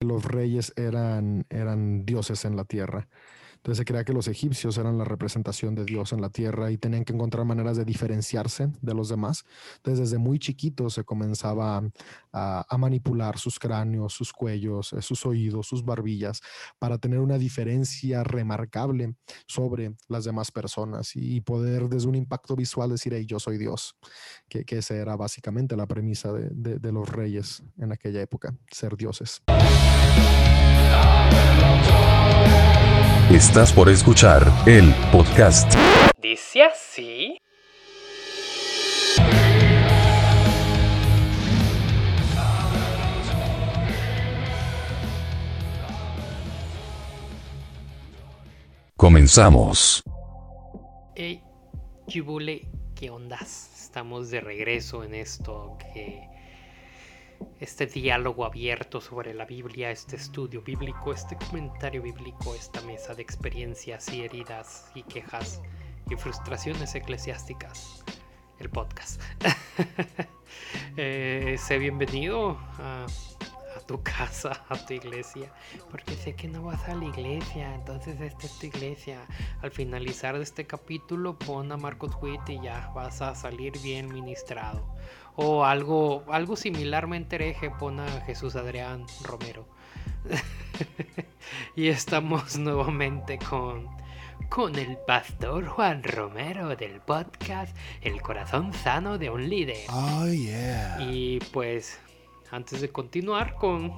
los reyes eran, eran dioses en la tierra. Entonces se creía que los egipcios eran la representación de Dios en la tierra y tenían que encontrar maneras de diferenciarse de los demás. Entonces desde muy chiquitos se comenzaba a, manipular sus cráneos, sus cuellos, eh, sus oídos, sus barbillas, para tener una diferencia remarcable sobre las demás personas y poder desde un impacto visual decir, hey, yo soy Dios, que, que esa era básicamente la premisa de, de los reyes en aquella época, ser dioses. Estás por escuchar el podcast. Dice así. Comenzamos. Hey, Chibule, ¿qué ondas? Estamos de regreso en esto que este diálogo abierto sobre la Biblia, este estudio bíblico, este comentario bíblico, esta mesa de experiencias y heridas y quejas y frustraciones eclesiásticas, el podcast. eh, sé bienvenido a, tu casa, a tu iglesia, porque sé que no vas a la iglesia, entonces esta es tu iglesia. Al finalizar de este capítulo, pon a Marcos Witt y ya vas a salir bien ministrado o algo, algo similarmente hereje pone a Jesús Adrián Romero. y estamos nuevamente con, con el pastor Juan Romero del podcast El corazón sano de un líder. Oh, yeah. Y pues antes de continuar con,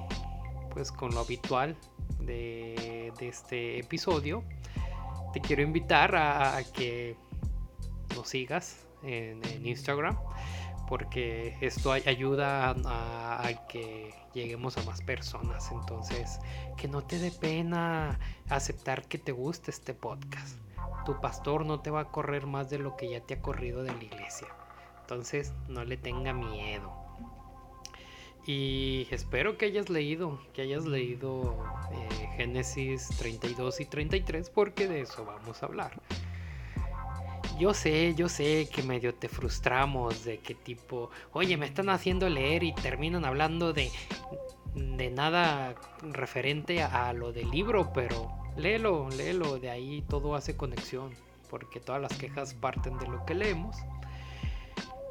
pues, con lo habitual de, este episodio, te quiero invitar a, que nos sigas en, en Instagram porque esto ayuda a, que lleguemos a más personas. Entonces, que no te dé pena aceptar que te guste este podcast. Tu pastor no te va a correr más de lo que ya te ha corrido de la iglesia. Entonces, no le tenga miedo. Y espero que hayas leído, que hayas leído eh, Génesis 32 y 33, porque de eso vamos a hablar yo sé, yo sé que medio te frustramos de que tipo, oye, me están haciendo leer y terminan hablando de, de nada referente a, lo del libro, pero léelo, léelo, de ahí todo hace conexión, porque todas las quejas parten de lo que leemos.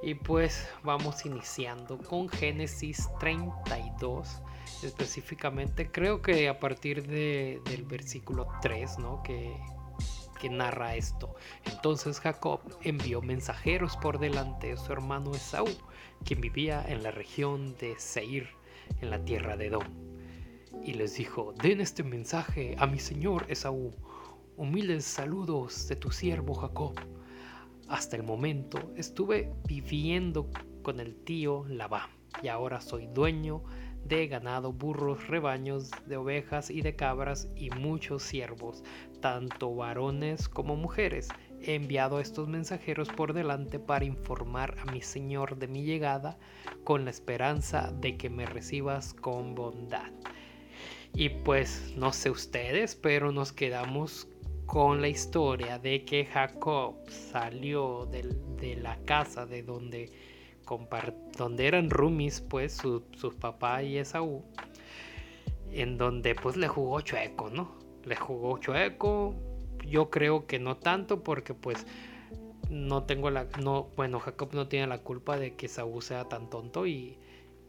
Y pues vamos iniciando con Génesis 32 específicamente creo que a partir de, del versículo 3, ¿no? Que, que narra esto. Entonces Jacob envió mensajeros por delante de su hermano Esaú, quien vivía en la región de Seir, en la tierra de Edom. Y les dijo, den este mensaje a mi señor Esaú, humildes saludos de tu siervo Jacob. Hasta el momento estuve viviendo con el tío Labán y ahora soy dueño de ganado, burros, rebaños de ovejas y de cabras y muchos siervos, tanto varones como mujeres. He enviado a estos mensajeros por delante para informar a mi Señor de mi llegada con la esperanza de que me recibas con bondad. Y pues no sé ustedes, pero nos quedamos con la historia de que Jacob salió de, la casa de donde, donde eran roomies, pues su, su papá y Esaú, en donde pues le jugó chueco, ¿no? le jugó chueco. Yo creo que no tanto porque pues no tengo la no bueno, Jacob no tiene la culpa de que Saúl sea tan tonto y,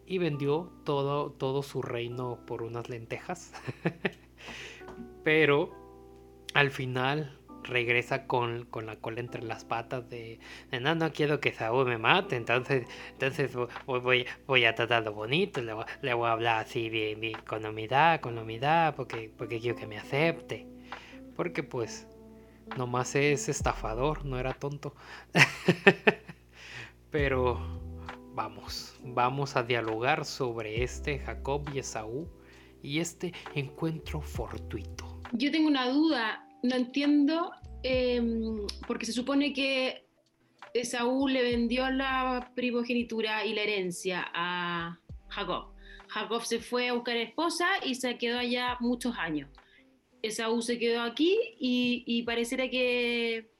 y vendió todo todo su reino por unas lentejas. Pero al final regresa con, la cola entre las patas de, no, no quiero que Saúl me mate, entonces, entonces voy, voy a tratarlo bonito, le, voy a hablar así bien, con humildad, con humildad, porque, porque quiero que me acepte. Porque pues nomás es estafador, no era tonto. Pero vamos, vamos a dialogar sobre este Jacob y Esaú y este encuentro fortuito. Yo tengo una duda, no entiendo, em, porque se supone que Esaú le vendió la primogenitura y la herencia a Jacob. Jacob se fue a buscar esposa y se quedó allá muchos años. Esaú se quedó aquí y, pareciera que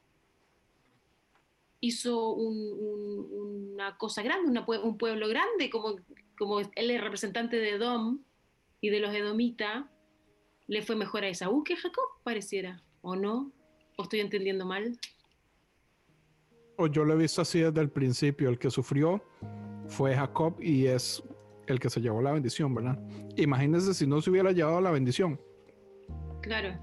hizo una cosa grande, un pueblo grande, como, como él es representante de Dom y de los edomitas, le fue mejor a Esaú que a Jacob, pareciera, ¿o no? ¿O estoy entendiendo mal? O yo lo he visto así desde el principio, el que sufrió fue Jacob y es el que se llevó la bendición, ¿verdad? Imagínense si no se hubiera llevado la bendición. Claro.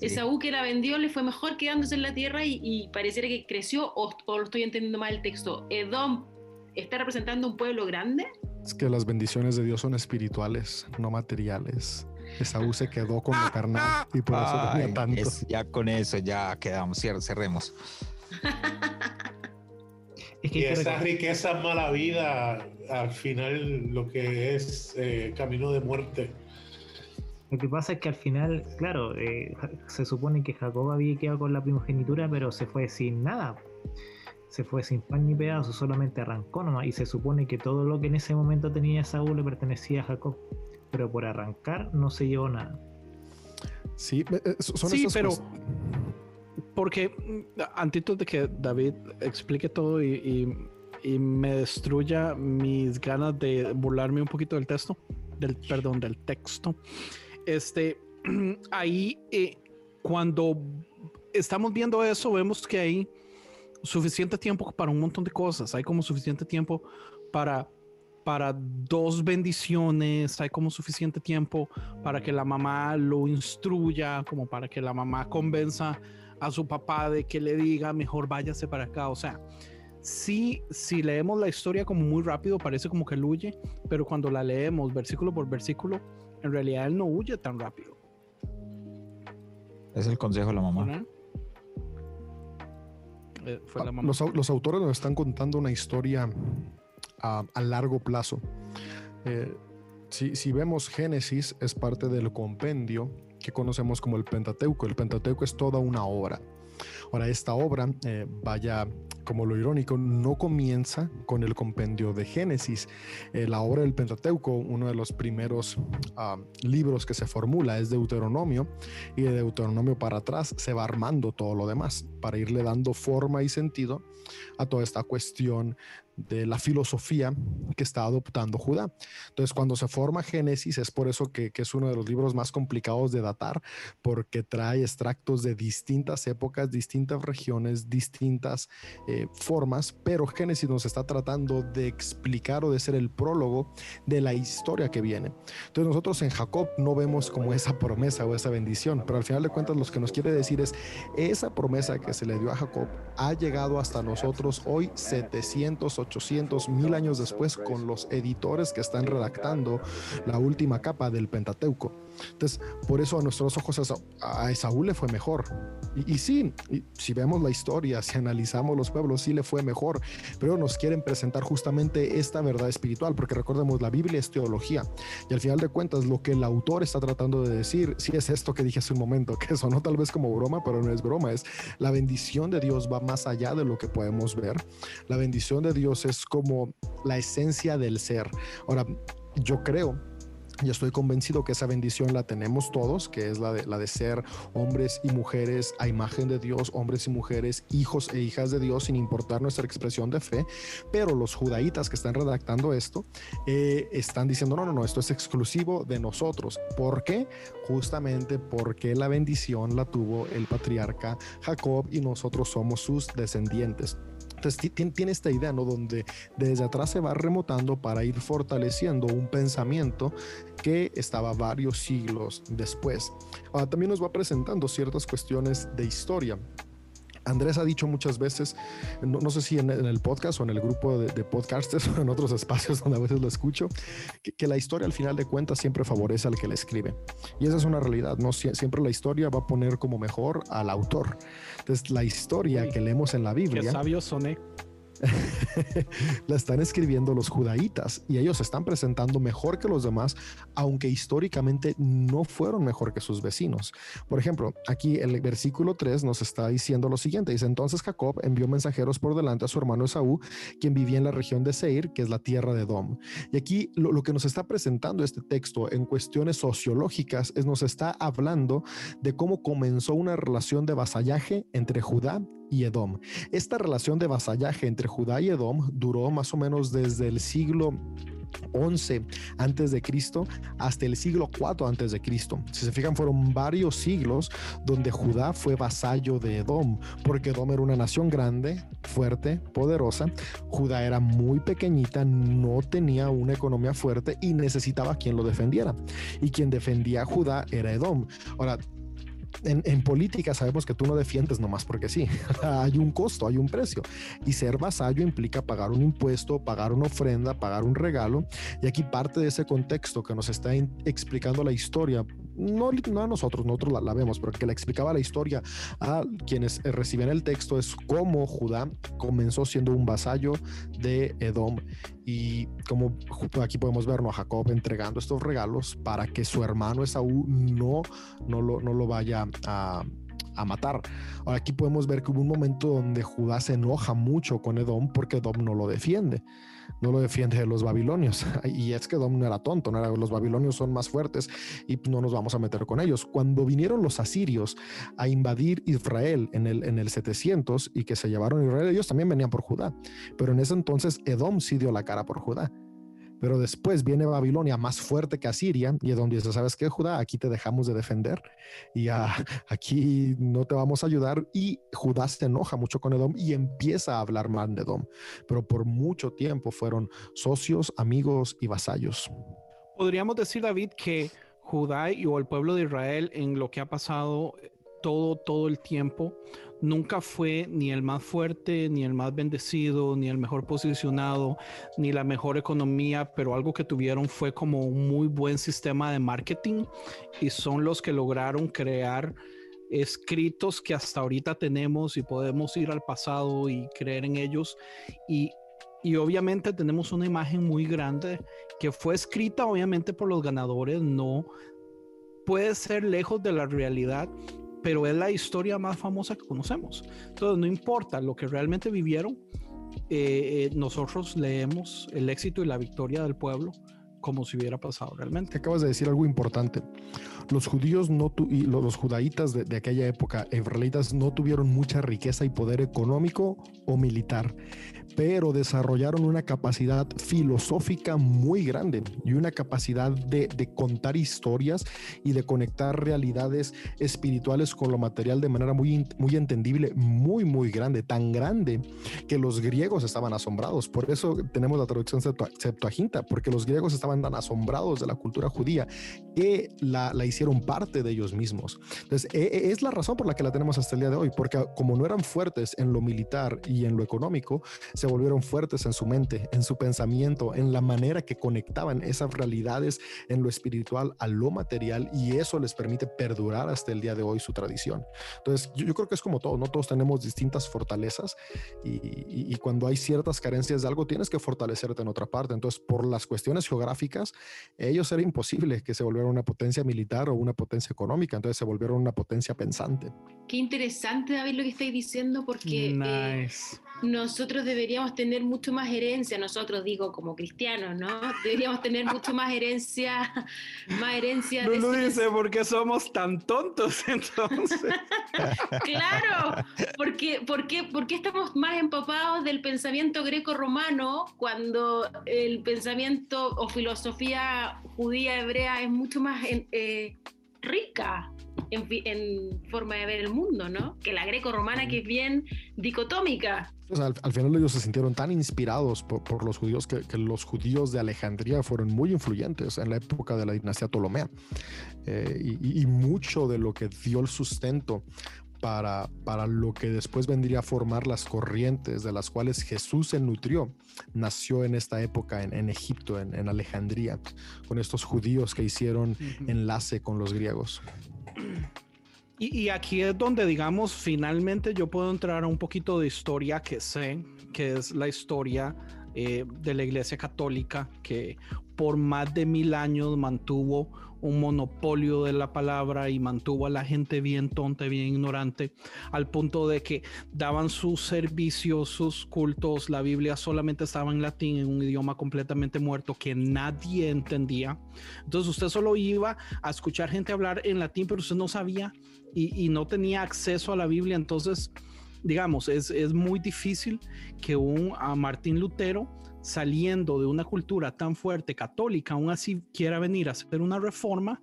Esaú que la vendió le fue mejor quedándose en la tierra y, pareciera que creció, o, o, lo estoy entendiendo mal el texto. Edom está representando un pueblo grande. Es que las bendiciones de Dios son espirituales, no materiales. Esaú se quedó con lo carnal y por eso tenía tanto. ya con eso ya quedamos, cerremos. y esa riqueza mala vida, al final lo que es eh, camino de muerte. Lo que pasa es que al final, claro, eh, se supone que Jacob había quedado con la primogenitura, pero se fue sin nada. Se fue sin pan ni pedazo, solamente arrancó nomás. Y se supone que todo lo que en ese momento tenía Saúl le pertenecía a Jacob. Pero por arrancar no se llevó nada. Sí, eh, son sí pero porque mm, antes de que David explique todo y, me destruya mis ganas de burlarme un poquito del texto, del perdón, del texto, este, ahí eh, cuando estamos viendo eso, vemos que hay suficiente tiempo para un montón de cosas, hay como suficiente tiempo para para dos bendiciones, hay como suficiente tiempo para que la mamá lo instruya, como para que la mamá convenza a su papá de que le diga mejor váyase para acá. O sea, sí, si leemos la historia como muy rápido, parece como que él huye, pero cuando la leemos versículo por versículo, en realidad él no huye tan rápido. Es el consejo de la mamá. Eh, ah, los, autores nos están contando una historia a, largo plazo. Eh, si, vemos Génesis, es parte del compendio que conocemos como el Pentateuco. El Pentateuco es toda una obra. Ahora, esta obra, eh, vaya como lo irónico, no comienza con el compendio de Génesis. Eh, la obra del Pentateuco, uno de los primeros ah, libros que se formula es Deuteronomio, y de Deuteronomio para atrás se va armando todo lo demás para irle dando forma y sentido a toda esta cuestión de la filosofía que está adoptando Judá. Entonces, cuando se forma Génesis, es por eso que, es uno de los libros más complicados de datar, porque trae extractos de distintas épocas, distintas regiones, distintas eh, formas, pero Génesis nos está tratando de explicar o de ser el prólogo de la historia que viene. Entonces, nosotros en Jacob no vemos como esa promesa o esa bendición, pero al final de cuentas, lo que nos quiere decir es esa promesa que se le dio a Jacob ha llegado hasta nosotros hoy 700 800, mil años después con los editores que están redactando la última capa del Pentateuco. Entonces, por eso a nuestros ojos a Esaú le fue mejor. Y, sí, si vemos la historia, si analizamos los pueblos, sí le fue mejor, pero nos quieren presentar justamente esta verdad espiritual, porque recordemos, la Biblia es teología. Y al final de cuentas, lo que el autor está tratando de decir, sí es esto que dije hace un momento, que sonó tal vez como broma, pero no es broma, es la bendición de Dios va más allá de lo que podemos ver. La bendición de Dios es como la esencia del ser. Ahora, yo creo y estoy convencido que esa bendición la tenemos todos, que es la de, ser hombres y mujeres a imagen de Dios, hombres y mujeres, hijos e hijas de Dios, sin importar nuestra expresión de fe. Pero los judaítas que están redactando esto eh, están diciendo, no, no, no, esto es exclusivo de nosotros. ¿Por qué? Justamente porque la bendición la tuvo el patriarca Jacob y nosotros somos sus descendientes. Tiene esta idea, ¿no? Donde desde atrás se va remotando para ir fortaleciendo un pensamiento que estaba varios siglos después. Ahora también nos va presentando ciertas cuestiones de historia. Andrés ha dicho muchas veces, no, sé si en, el podcast o en el grupo de, podcasters o en otros espacios donde a veces lo escucho, que, la historia al final de cuentas siempre favorece al que la escribe. Y esa es una realidad, ¿no? siempre la historia va a poner como mejor al autor. Entonces, la historia que leemos en la Biblia... Qué sabio soné. la están escribiendo los judaítas y ellos se están presentando mejor que los demás, aunque históricamente no fueron mejor que sus vecinos. Por ejemplo, aquí el versículo 3 nos está diciendo lo siguiente, dice entonces Jacob envió mensajeros por delante a su hermano Esaú, quien vivía en la región de Seir, que es la tierra de Dom. Y aquí lo, lo que nos está presentando este texto en cuestiones sociológicas es nos está hablando de cómo comenzó una relación de vasallaje entre Judá y Edom. Esta relación de vasallaje entre Judá y Edom duró más o menos desde el siglo 11 antes de Cristo hasta el siglo 4 antes de Cristo. Si se fijan, fueron varios siglos donde Judá fue vasallo de Edom, porque Edom era una nación grande, fuerte, poderosa. Judá era muy pequeñita, no tenía una economía fuerte y necesitaba quien lo defendiera. Y quien defendía a Judá era Edom. Ahora, en, política sabemos que tú no defiendes nomás porque sí. hay un costo, hay un precio. Y ser vasallo implica pagar un impuesto, pagar una ofrenda, pagar un regalo. Y aquí parte de ese contexto que nos está explicando la historia, no, a nosotros, nosotros la, vemos, pero que le explicaba la historia a quienes reciben el texto es cómo Judá comenzó siendo un vasallo de Edom. Y como aquí podemos ver a Jacob entregando estos regalos para que su hermano Esaú no, no, lo, no lo vaya a, a matar. Ahora aquí podemos ver que hubo un momento donde Judá se enoja mucho con Edom porque Edom no lo defiende no lo defiende de los babilonios. Y es que Dom no era tonto, no era, los babilonios son más fuertes y no nos vamos a meter con ellos. Cuando vinieron los asirios a invadir Israel en el, en el 700 y que se llevaron Israel, ellos también venían por Judá. Pero en ese entonces Edom sí dio la cara por Judá. Pero después viene Babilonia más fuerte que Asiria y es donde dice, ¿sabes qué, Judá? Aquí te dejamos de defender y aquí no te vamos a ayudar. Y Judá se enoja mucho con Edom y empieza a hablar mal de Edom. Pero por mucho tiempo fueron socios, amigos y vasallos. Podríamos decir, David, que Judá y o el pueblo de Israel en lo que ha pasado todo, todo el tiempo nunca fue ni el más fuerte, ni el más bendecido, ni el mejor posicionado, ni la mejor economía, pero algo que tuvieron fue como un muy buen sistema de marketing y son los que lograron crear escritos que hasta ahorita tenemos y podemos ir al pasado y creer en ellos. Y y obviamente tenemos una imagen muy grande que fue escrita obviamente por los ganadores, no puede ser lejos de la realidad, pero es la historia más famosa que conocemos. Entonces, no importa lo que realmente vivieron, eh, eh, nosotros leemos el éxito y la victoria del pueblo como si hubiera pasado realmente. Acabas de decir algo importante. Los judíos no y los judaítas de, de, aquella época, israelitas, no tuvieron mucha riqueza y poder económico o militar pero desarrollaron una capacidad filosófica muy grande y una capacidad de, contar historias y de conectar realidades espirituales con lo material de manera muy, muy entendible, muy, muy grande, tan grande que los griegos estaban asombrados. Por eso tenemos la traducción Septuaginta, porque los griegos estaban tan asombrados de la cultura judía que la, la hicieron parte de ellos mismos. Entonces, e, e, es la razón por la que la tenemos hasta el día de hoy, porque como no eran fuertes en lo militar y en lo económico, se volvieron fuertes en su mente, en su pensamiento, en la manera que conectaban esas realidades en lo espiritual a lo material y eso les permite perdurar hasta el día de hoy su tradición. Entonces, yo, creo que es como todo, no todos tenemos distintas fortalezas y, cuando hay ciertas carencias de algo, tienes que fortalecerte en otra parte. Entonces, por las cuestiones geográficas, ellos era imposible que se volvieran una potencia militar o una potencia económica, entonces se volvieron una potencia pensante. Qué interesante, David, lo que estáis diciendo, porque eh, nosotros deberíamos tener mucho más herencia, nosotros digo como cristianos, ¿no? Deberíamos tener mucho más herencia, más herencia. No lo dice porque somos tan tontos entonces. claro, porque, porque, porque estamos más empapados del pensamiento greco-romano cuando el pensamiento o filosofía judía hebrea es mucho más eh, rica en, forma de ver el mundo, ¿no? Que la greco-romana que es bien dicotómica. al, final ellos se sintieron tan inspirados por, los judíos que, los judíos de Alejandría fueron muy influyentes en la época de la dinastía Ptolomea. Eh, y, mucho de lo que dio el sustento para, para, lo que después vendría a formar las corrientes de las cuales Jesús se nutrió, nació en esta época en, Egipto, en, Alejandría, con estos judíos que hicieron enlace con los griegos. Y, aquí es donde, digamos, finalmente yo puedo entrar a un poquito de historia que sé, que es la historia eh, de la Iglesia Católica, que por más de mil años mantuvo un monopolio de la palabra y mantuvo a la gente bien tonta, bien ignorante, al punto de que daban sus servicios, sus cultos, la Biblia solamente estaba en latín, en un idioma completamente muerto que nadie entendía. Entonces usted solo iba a escuchar gente hablar en latín, pero usted no sabía y, no tenía acceso a la Biblia. Entonces, digamos, es, es muy difícil que un a Martín Lutero saliendo de una cultura tan fuerte católica, aún así quiera venir a hacer una reforma,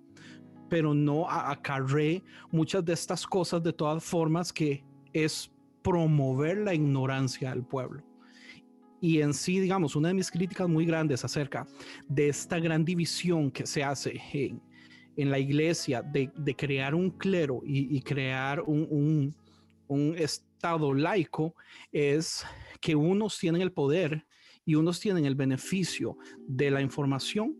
pero no acarre muchas de estas cosas de todas formas que es promover la ignorancia del pueblo. Y en sí, digamos, una de mis críticas muy grandes acerca de esta gran división que se hace en, la iglesia de, crear un clero y, crear un, un, estado laico es que unos tienen el poder y unos tienen el beneficio de la información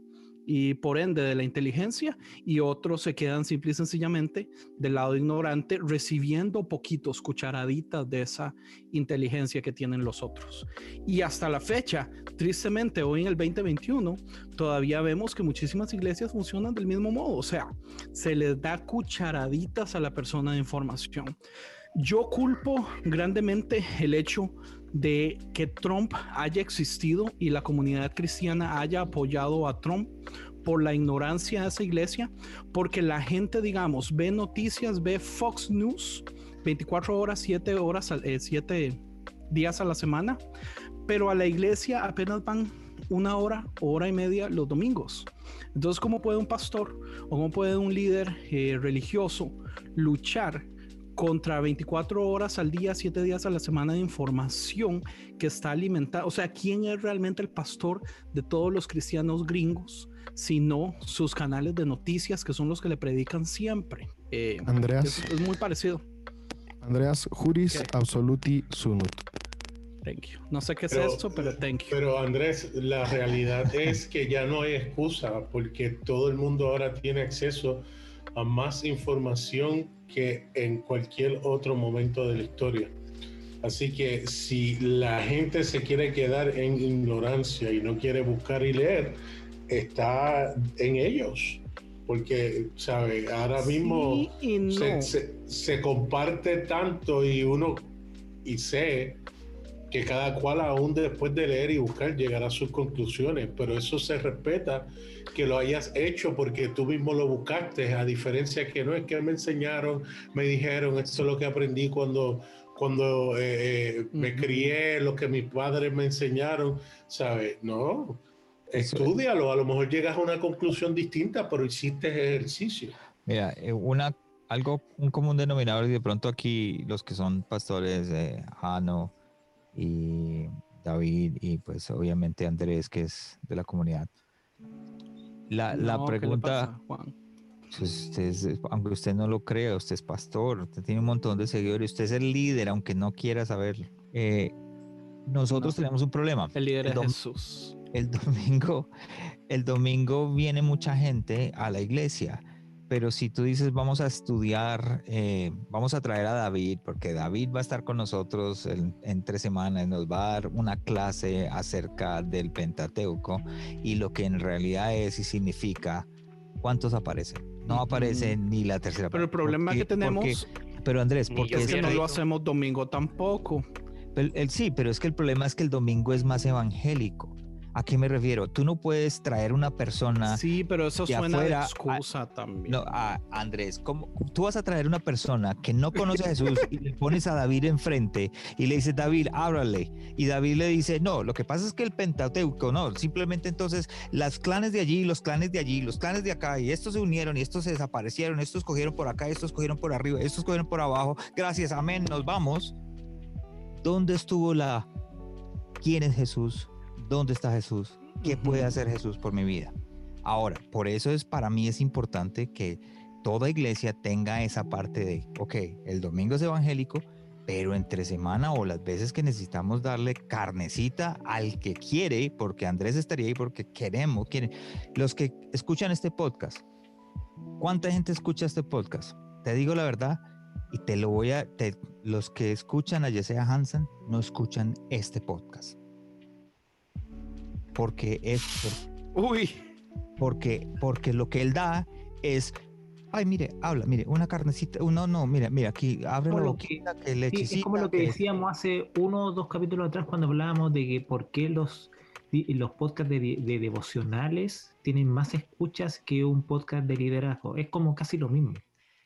y por ende de la inteligencia y otros se quedan simple y sencillamente del lado ignorante recibiendo poquitos cucharaditas de esa inteligencia que tienen los otros. Y hasta la fecha, tristemente hoy en el 2021, todavía vemos que muchísimas iglesias funcionan del mismo modo, o sea, se les da cucharaditas a la persona de información. Yo culpo grandemente el hecho de que Trump haya existido y la comunidad cristiana haya apoyado a Trump por la ignorancia de esa iglesia, porque la gente, digamos, ve noticias, ve Fox News 24 horas, 7 horas, 7 eh, días a la semana, pero a la iglesia apenas van una hora, hora y media los domingos. Entonces, ¿cómo puede un pastor o cómo puede un líder eh, religioso luchar contra 24 horas al día, 7 días a la semana de información que está alimentada. O sea, ¿quién es realmente el pastor de todos los cristianos gringos? Sino sus canales de noticias que son los que le predican siempre. Eh, Andreas. Es, muy parecido. Andreas Juris Absoluti Sunut. Thank you. No sé qué es esto, pero thank you. Pero Andrés, la realidad es que ya no hay excusa porque todo el mundo ahora tiene acceso a más información que en cualquier otro momento de la historia. Así que si la gente se quiere quedar en ignorancia y no quiere buscar y leer, está en ellos. Porque, ¿sabe? Ahora mismo se, comparte tanto y uno, y sé que cada cual aún después de leer y buscar llegará a sus conclusiones, pero eso se respeta que lo hayas hecho porque tú mismo lo buscaste, a diferencia que no es que me enseñaron, me dijeron, esto es lo que aprendí cuando, cuando eh, eh, me crié, lo que mis padres me enseñaron, ¿sabes? No, estudialo, a lo mejor llegas a una conclusión distinta, pero hiciste ejercicio. Mira, eh, una, algo, un común denominador, y de pronto aquí los que son pastores, eh, Jano y David, y pues obviamente Andrés, que es de la comunidad, la, la pregunta, pues, usted aunque usted no lo crea, usted es pastor, usted tiene un montón de seguidores, usted es el líder, aunque no quiera saberlo. Eh, nosotros tenemos un problema. El líder es Jesús. El domingo, el domingo viene mucha gente a la iglesia pero si tú dices vamos a estudiar, eh, vamos a traer a David, porque David va a estar con nosotros en, tres semanas, nos va a dar una clase acerca del Pentateuco y lo que en realidad es y significa, ¿cuántos aparecen? No aparece ni la tercera Pero el problema que tenemos... pero Andrés, porque es que no lo hacemos domingo tampoco. el, sí, pero es que el problema es que el domingo es más evangélico. ¿A qué me refiero? Tú no puedes traer una persona. Sí, pero eso suena de excusa también. No, Andrés, ¿cómo, tú vas a traer una persona que no conoce a Jesús y le pones a David enfrente y le dices, David, ábrale. Y David le dice, no, lo que pasa es que el Pentateuco, no, simplemente entonces las clanes de allí, los clanes de allí, los clanes de acá, y estos se unieron y estos se desaparecieron, estos cogieron por acá, estos cogieron por arriba, estos cogieron por abajo. Gracias, amén, nos vamos. ¿Dónde estuvo la... ¿Quién es Jesús? ¿Dónde está Jesús? ¿Qué puede hacer Jesús por mi vida? Ahora, por eso es para mí es importante que toda iglesia tenga esa parte de, ok, el domingo es evangélico, pero entre semana o las veces que necesitamos darle carnecita al que quiere, porque Andrés estaría ahí porque queremos, quieren. Los que escuchan este podcast, ¿cuánta gente escucha este podcast? Te digo la verdad y te lo voy a, los que escuchan a Yesea Hansen no escuchan este podcast porque es... Uy. Porque, porque lo que él da es ay, mire, habla, mire, una carnecita, no, no, mira, mira, aquí abre la boquita, que, le Es como lo que decíamos hace uno o dos capítulos atrás cuando hablábamos de que por qué los, los podcasts de, devocionales tienen más escuchas que un podcast de liderazgo. Es como casi lo mismo.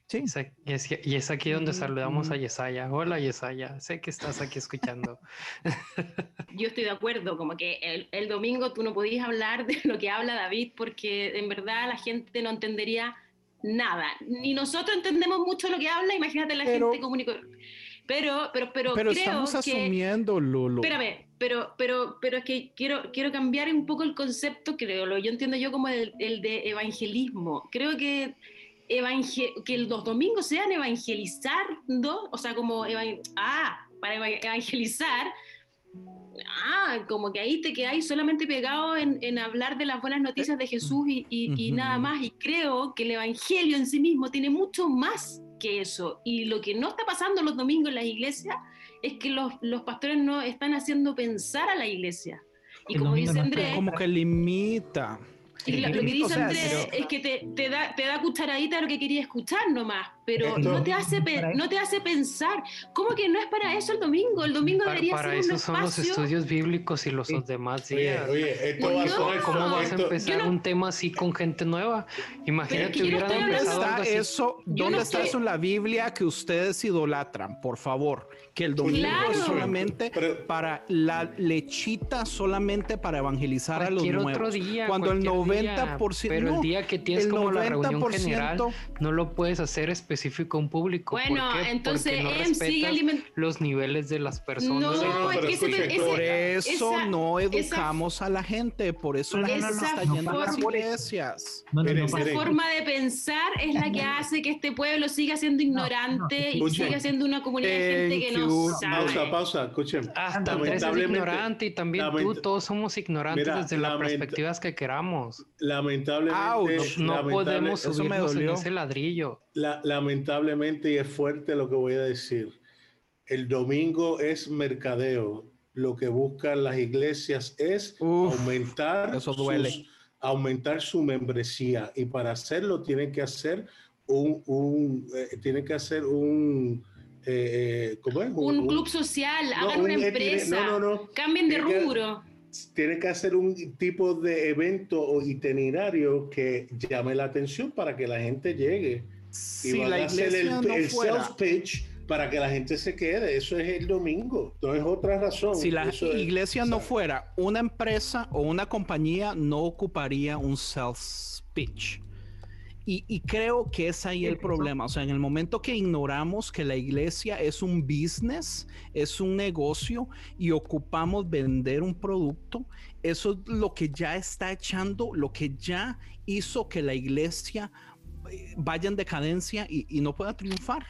Sí. Y es, y es aquí donde saludamos a. Yesaya. Hola Yesaya, sé que estás aquí escuchando. Yo estoy de acuerdo, como que el, el domingo tú no podías hablar de lo que habla David porque en verdad la gente no entendería nada. Ni nosotros entendemos mucho lo que habla, imagínate la Pero- gente cor- Pero, pero, pero, Pero creo estamos que... asumiendo, Lulu. Espérame, pero, pero, pero es que quiero, quiero cambiar un poco el concepto, creo, lo yo entiendo yo como el, el de evangelismo. Creo que, que los domingos sean evangelizando, o sea, como, evan- ah, para eva- evangelizar, ah, como que ahí te quedáis solamente pegado en, en hablar de las buenas noticias de Jesús y, y- y nada más. Y creo que el evangelio en sí mismo tiene mucho más que eso. Y lo que no está pasando los domingos en las iglesias es que los, los pastores no están haciendo pensar a la iglesia. Y como domingo dice no Andrés, como que limita. Lo, que dice Andrés es que te, te da, te da cucharadita lo que quería escuchar nomás, pero Esto- no te, hace Para no te hace pensar. ¿Cómo que no es para eso el domingo? El domingo Para, debería para ser un eso son los espacio... estudios bíblicos y los Sí. demás Oye, días. oye, esto Pues va a no. ¿Cómo vas a esto- empezar no- un tema así con gente nueva? Imagínate, que yo no hubieran empezado ¿Dónde algo está así. eso? ¿Dónde no está estoy- eso en la Biblia que ustedes idolatran? Por favor, que el domingo Claro. es solamente Pero- para la lechita, solamente para evangelizar a los nuevos. otro día. Cuando el cualquier día, 90%, Pero no, el día que tienes el como la reunión 90% general, no lo puedes hacer específico a un público. ¿Por Bueno, qué? entonces no él sigue alimentando... los niveles de las personas. No, Sí, es pero que ese, escuchen, ese- Por eso esa- no esa- educamos a la gente, por eso la gente está yendo a las iglesias. No, no, Esa forma de pensar es la que hace que este pueblo siga siendo ignorante y escuchen. siga siendo una comunidad de gente que Thank no you. sabe. Pausa, pausa, escuchen. Hasta Andrés es Lamentablemente- ignorante y también tú, todos somos ignorantes Mira, desde las perspectivas que queramos. Lamentablemente, Ouch. No lamentable- podemos subirnos en ese ladrillo. la- lamentablemente, y es fuerte lo que voy a decir, el domingo es mercadeo. Lo que buscan las iglesias es Uf, aumentar, eso duele. sus- aumentar su membresía y para hacerlo tienen que hacer un, un eh, tienen que hacer un eh, eh, ¿cómo es? Un club social, no, hagan un una empresa, No, no, no. cambien de Tiene que- rubro. Tiene que hacer un tipo de evento o itinerario que llame la atención para que la gente llegue. Y Si van la a hacer iglesia el, no el fuera, sales pitch para que la gente se quede. Eso es el domingo. No es otra razón. si la Eso es- iglesia no fuera una empresa o una compañía, no ocuparía un sales pitch. Y, y creo que es ahí el problema. O sea, en el momento que ignoramos que la iglesia es un business, es un negocio y ocupamos vender un producto, eso es lo que ya está echando, lo que ya hizo que la iglesia vaya en decadencia y, y no pueda triunfar.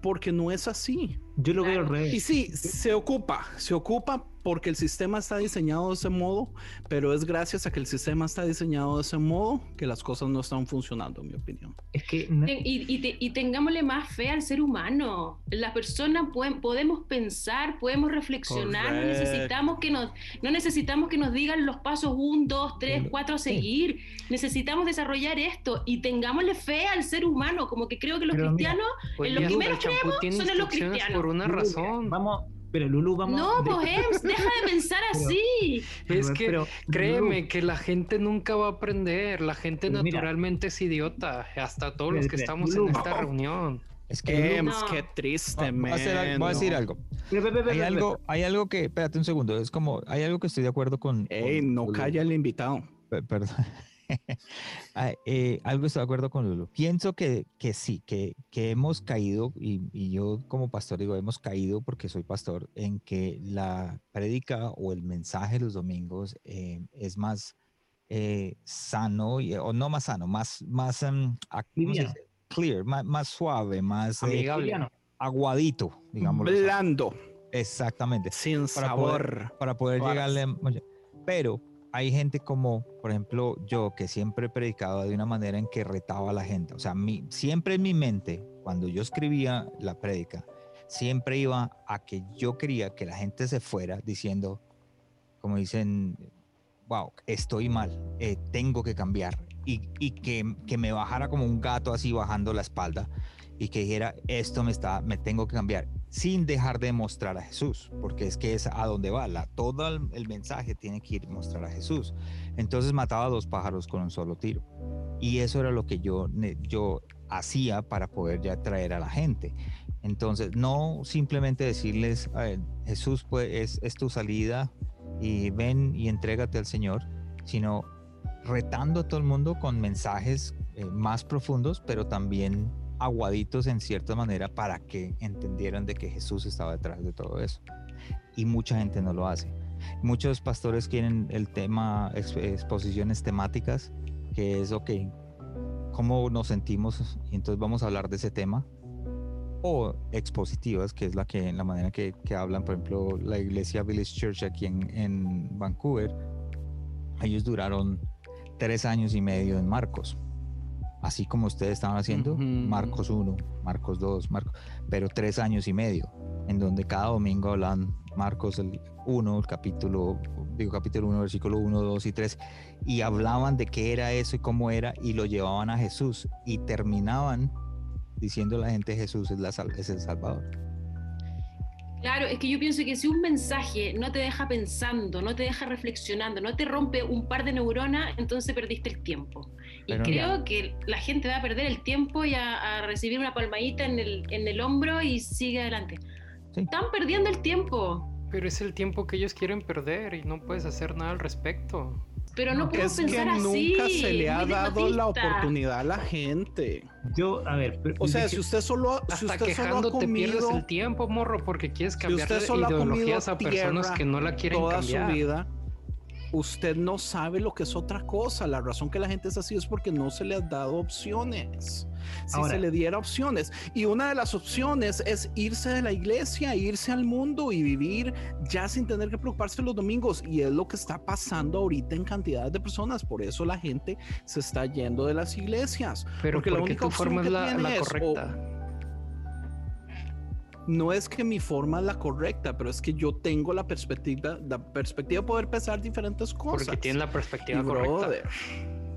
Porque no es así. Yo lo veo al revés. Y sí, se ocupa, se ocupa porque el sistema está diseñado de ese modo, pero es gracias a que el sistema está diseñado de ese modo que las cosas no están funcionando, en mi opinión. Es que no- Y, y te- y tengámosle más fe al ser humano. Las personas pueden, podemos pensar, podemos reflexionar, no necesitamos, que nos, no necesitamos que nos digan los pasos 1, 2, 3, 4 a seguir. Necesitamos desarrollar esto y tengámosle fe al ser humano. Como que creo que los Pero mira, cristianos, Oye, lo que menos creemos son en los cristianos. por una razón. Vamos, pero Lulu, vamos. no, de- pues Ems, deja de pensar Pero- así. Es que, pero, Créeme Lulu, que la gente nunca va a aprender. La gente Pero mira. naturalmente es idiota. Hasta todos los que estamos en esta reunión. Es que Ems, no. qué triste, voy a, man. voy a decir algo. Hay algo, hay algo que, espérate un segundo, es como, hay algo que estoy de acuerdo con. Ey, con no calla el invitado. Pe- Perdón. Ah, eh, algo estoy de acuerdo con Lulu. Pienso que, que sí, que, que hemos caído, y, y yo como pastor digo, hemos caído porque soy pastor, en que la prédica o el mensaje los domingos eh, es más eh, sano, y- o no más sano, más, más em, ac- ¿cómo se Liviano. dice? clear, más, más suave, más eh, Amigable. Aguadito, digámoslo. así. Blando, Exactamente sin Para sabor. para poder llegarle. Pero hay gente como, por ejemplo, yo que siempre he predicado de una manera en que retaba a la gente. O sea, mi, siempre en mi mente, cuando yo escribía la prédica, siempre iba a que yo quería que la gente se fuera diciendo, como dicen, wow, estoy mal, eh, tengo que cambiar. Y, y que, que me bajara como un gato así bajando la espalda y que dijera, esto me está, me tengo que cambiar, sin dejar de mostrar a Jesús, porque es que es a donde va, la, todo el, mensaje tiene que ir mostrar a Jesús. Entonces mataba a dos pájaros con un solo tiro. Y eso era lo que yo, yo hacía para poder ya traer a la gente. Entonces, no simplemente decirles, Jesús pues, es, es tu salida y ven y entrégate al Señor, sino retando a todo el mundo con mensajes eh, más profundos, pero también aguaditos en cierta manera para que entendieran de que Jesús estaba detrás de todo eso. Y mucha gente no lo hace. Muchos pastores quieren el tema, exposiciones temáticas, que es, ok, ¿cómo nos sentimos? Y entonces vamos a hablar de ese tema. O expositivas, que es la, que, la manera que, que hablan, por ejemplo, la iglesia Village Church aquí en, en Vancouver. Ellos duraron tres años y medio en Marcos así como ustedes estaban haciendo, Marcos 1, Marcos 2, Marcos, pero tres años y medio, en donde cada domingo hablan Marcos el 1, el capítulo, digo capítulo 1, versículo 1, 2 y 3, y hablaban de qué era eso y cómo era, y lo llevaban a Jesús, y terminaban diciendo a la gente Jesús es, la, es el Salvador. Claro, es que yo pienso que si un mensaje no te deja pensando, no te deja reflexionando, no te rompe un par de neuronas, entonces perdiste el tiempo. Y creo que la gente va a perder el tiempo y a, recibir una palmadita en el, en el hombro y sigue adelante. Están perdiendo el tiempo. Pero es el tiempo que ellos quieren perder y no puedes hacer nada al respecto. Pero no, puedo es pensar que así. nunca se le ha dado la oportunidad a la gente. Yo, a ver, o sea, si usted solo, si Hasta usted quejando solo ha te pierdes comido, el tiempo, morro, porque quieres cambiar usted solo ha ideologías comido a personas que no la quieren toda cambiar. su vida, usted no sabe lo que es otra cosa. La razón que la gente es así es porque no se le ha dado opciones. Si Ahora- se le diera opciones. Y una de las opciones es irse de la iglesia, irse al mundo y vivir ya sin tener que preocuparse los domingos. Y es lo que está pasando ahorita en cantidades de personas. Por eso la gente se está yendo de las iglesias. Pero Porque porque, la única opción que la, tiene la es o- correcta. No es que mi forma es la correcta, pero es que yo tengo la perspectiva, la perspectiva de poder pensar diferentes cosas. Porque tienes la perspectiva Y, correcta. brother,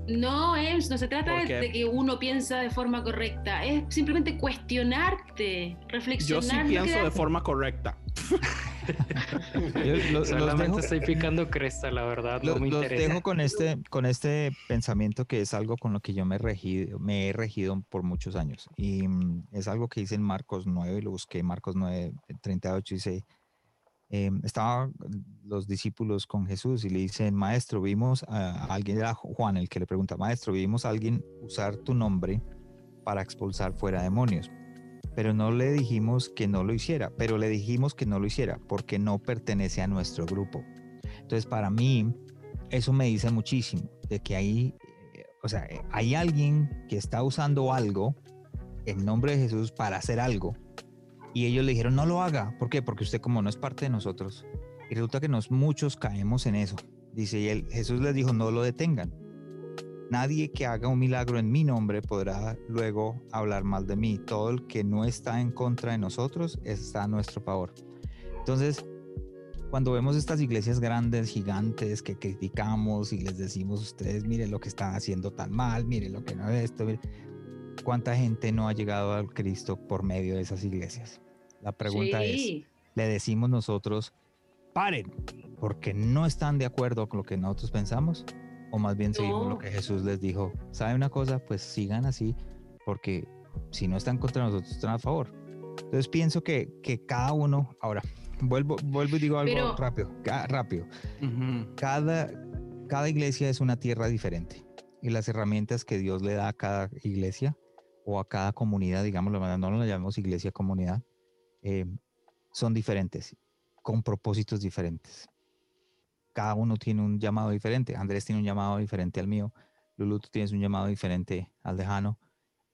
No, es, no se trata ¿Por de, que uno piensa de forma correcta, es simplemente cuestionarte, yo reflexionar. sí no pienso de forma correcta. Yo lo- los Solamente dejo- estoy picando cresta, la verdad. Lo- no me los interesa. dejo con este, con este pensamiento que es algo con lo que yo me, he regido- me he regido por muchos años. Y mm, es algo que dice en Marcos 9, lo busqué, Marcos 9, 38, dice, em, estaban los discípulos con Jesús y le dicen, maestro, vimos a alguien, era Juan el que le pregunta, maestro, vimos a alguien usar tu nombre para expulsar fuera demonios. Pero no le dijimos que no lo hiciera, pero le dijimos que no lo hiciera porque no pertenece a nuestro grupo. Entonces, para mí, eso me dice muchísimo, de que eh, o sea, hay alguien que está usando algo en nombre de Jesús para hacer algo. Y ellos le dijeron, no lo haga. ¿Por qué? Porque usted como no es parte de nosotros. Y resulta que nos muchos caemos en eso. Dice, y él, Jesús les dijo, no lo detengan. Nadie que haga un milagro en mi nombre podrá luego hablar mal de mí. Todo el que no está en contra de nosotros está a nuestro favor. Entonces, cuando vemos estas iglesias grandes, gigantes, que criticamos y les decimos, ustedes miren lo que están haciendo tan mal, miren lo que no es esto, mire", ¿cuánta gente no ha llegado al Cristo por medio de esas iglesias? La pregunta es, le decimos nosotros, paren, porque no están de acuerdo con lo que nosotros pensamos, o más bien seguimos lo que Jesús les dijo, ¿sabe una cosa? Pues sigan así, porque si no están contra nosotros, están a favor. Entonces pienso que, que cada uno, ahora, vuelvo, vuelvo y digo algo Pero- rápido, ca- rápido. Cada, cada iglesia es una tierra diferente y las herramientas que Dios le da a cada iglesia o a cada comunidad, digámoslo, no la llamemos iglesia comunidad, eh, son diferentes, con propósitos diferentes. Cada uno tiene un llamado diferente. Andrés tiene un llamado diferente al mío. Lulu, tú tienes un llamado diferente al de Jano,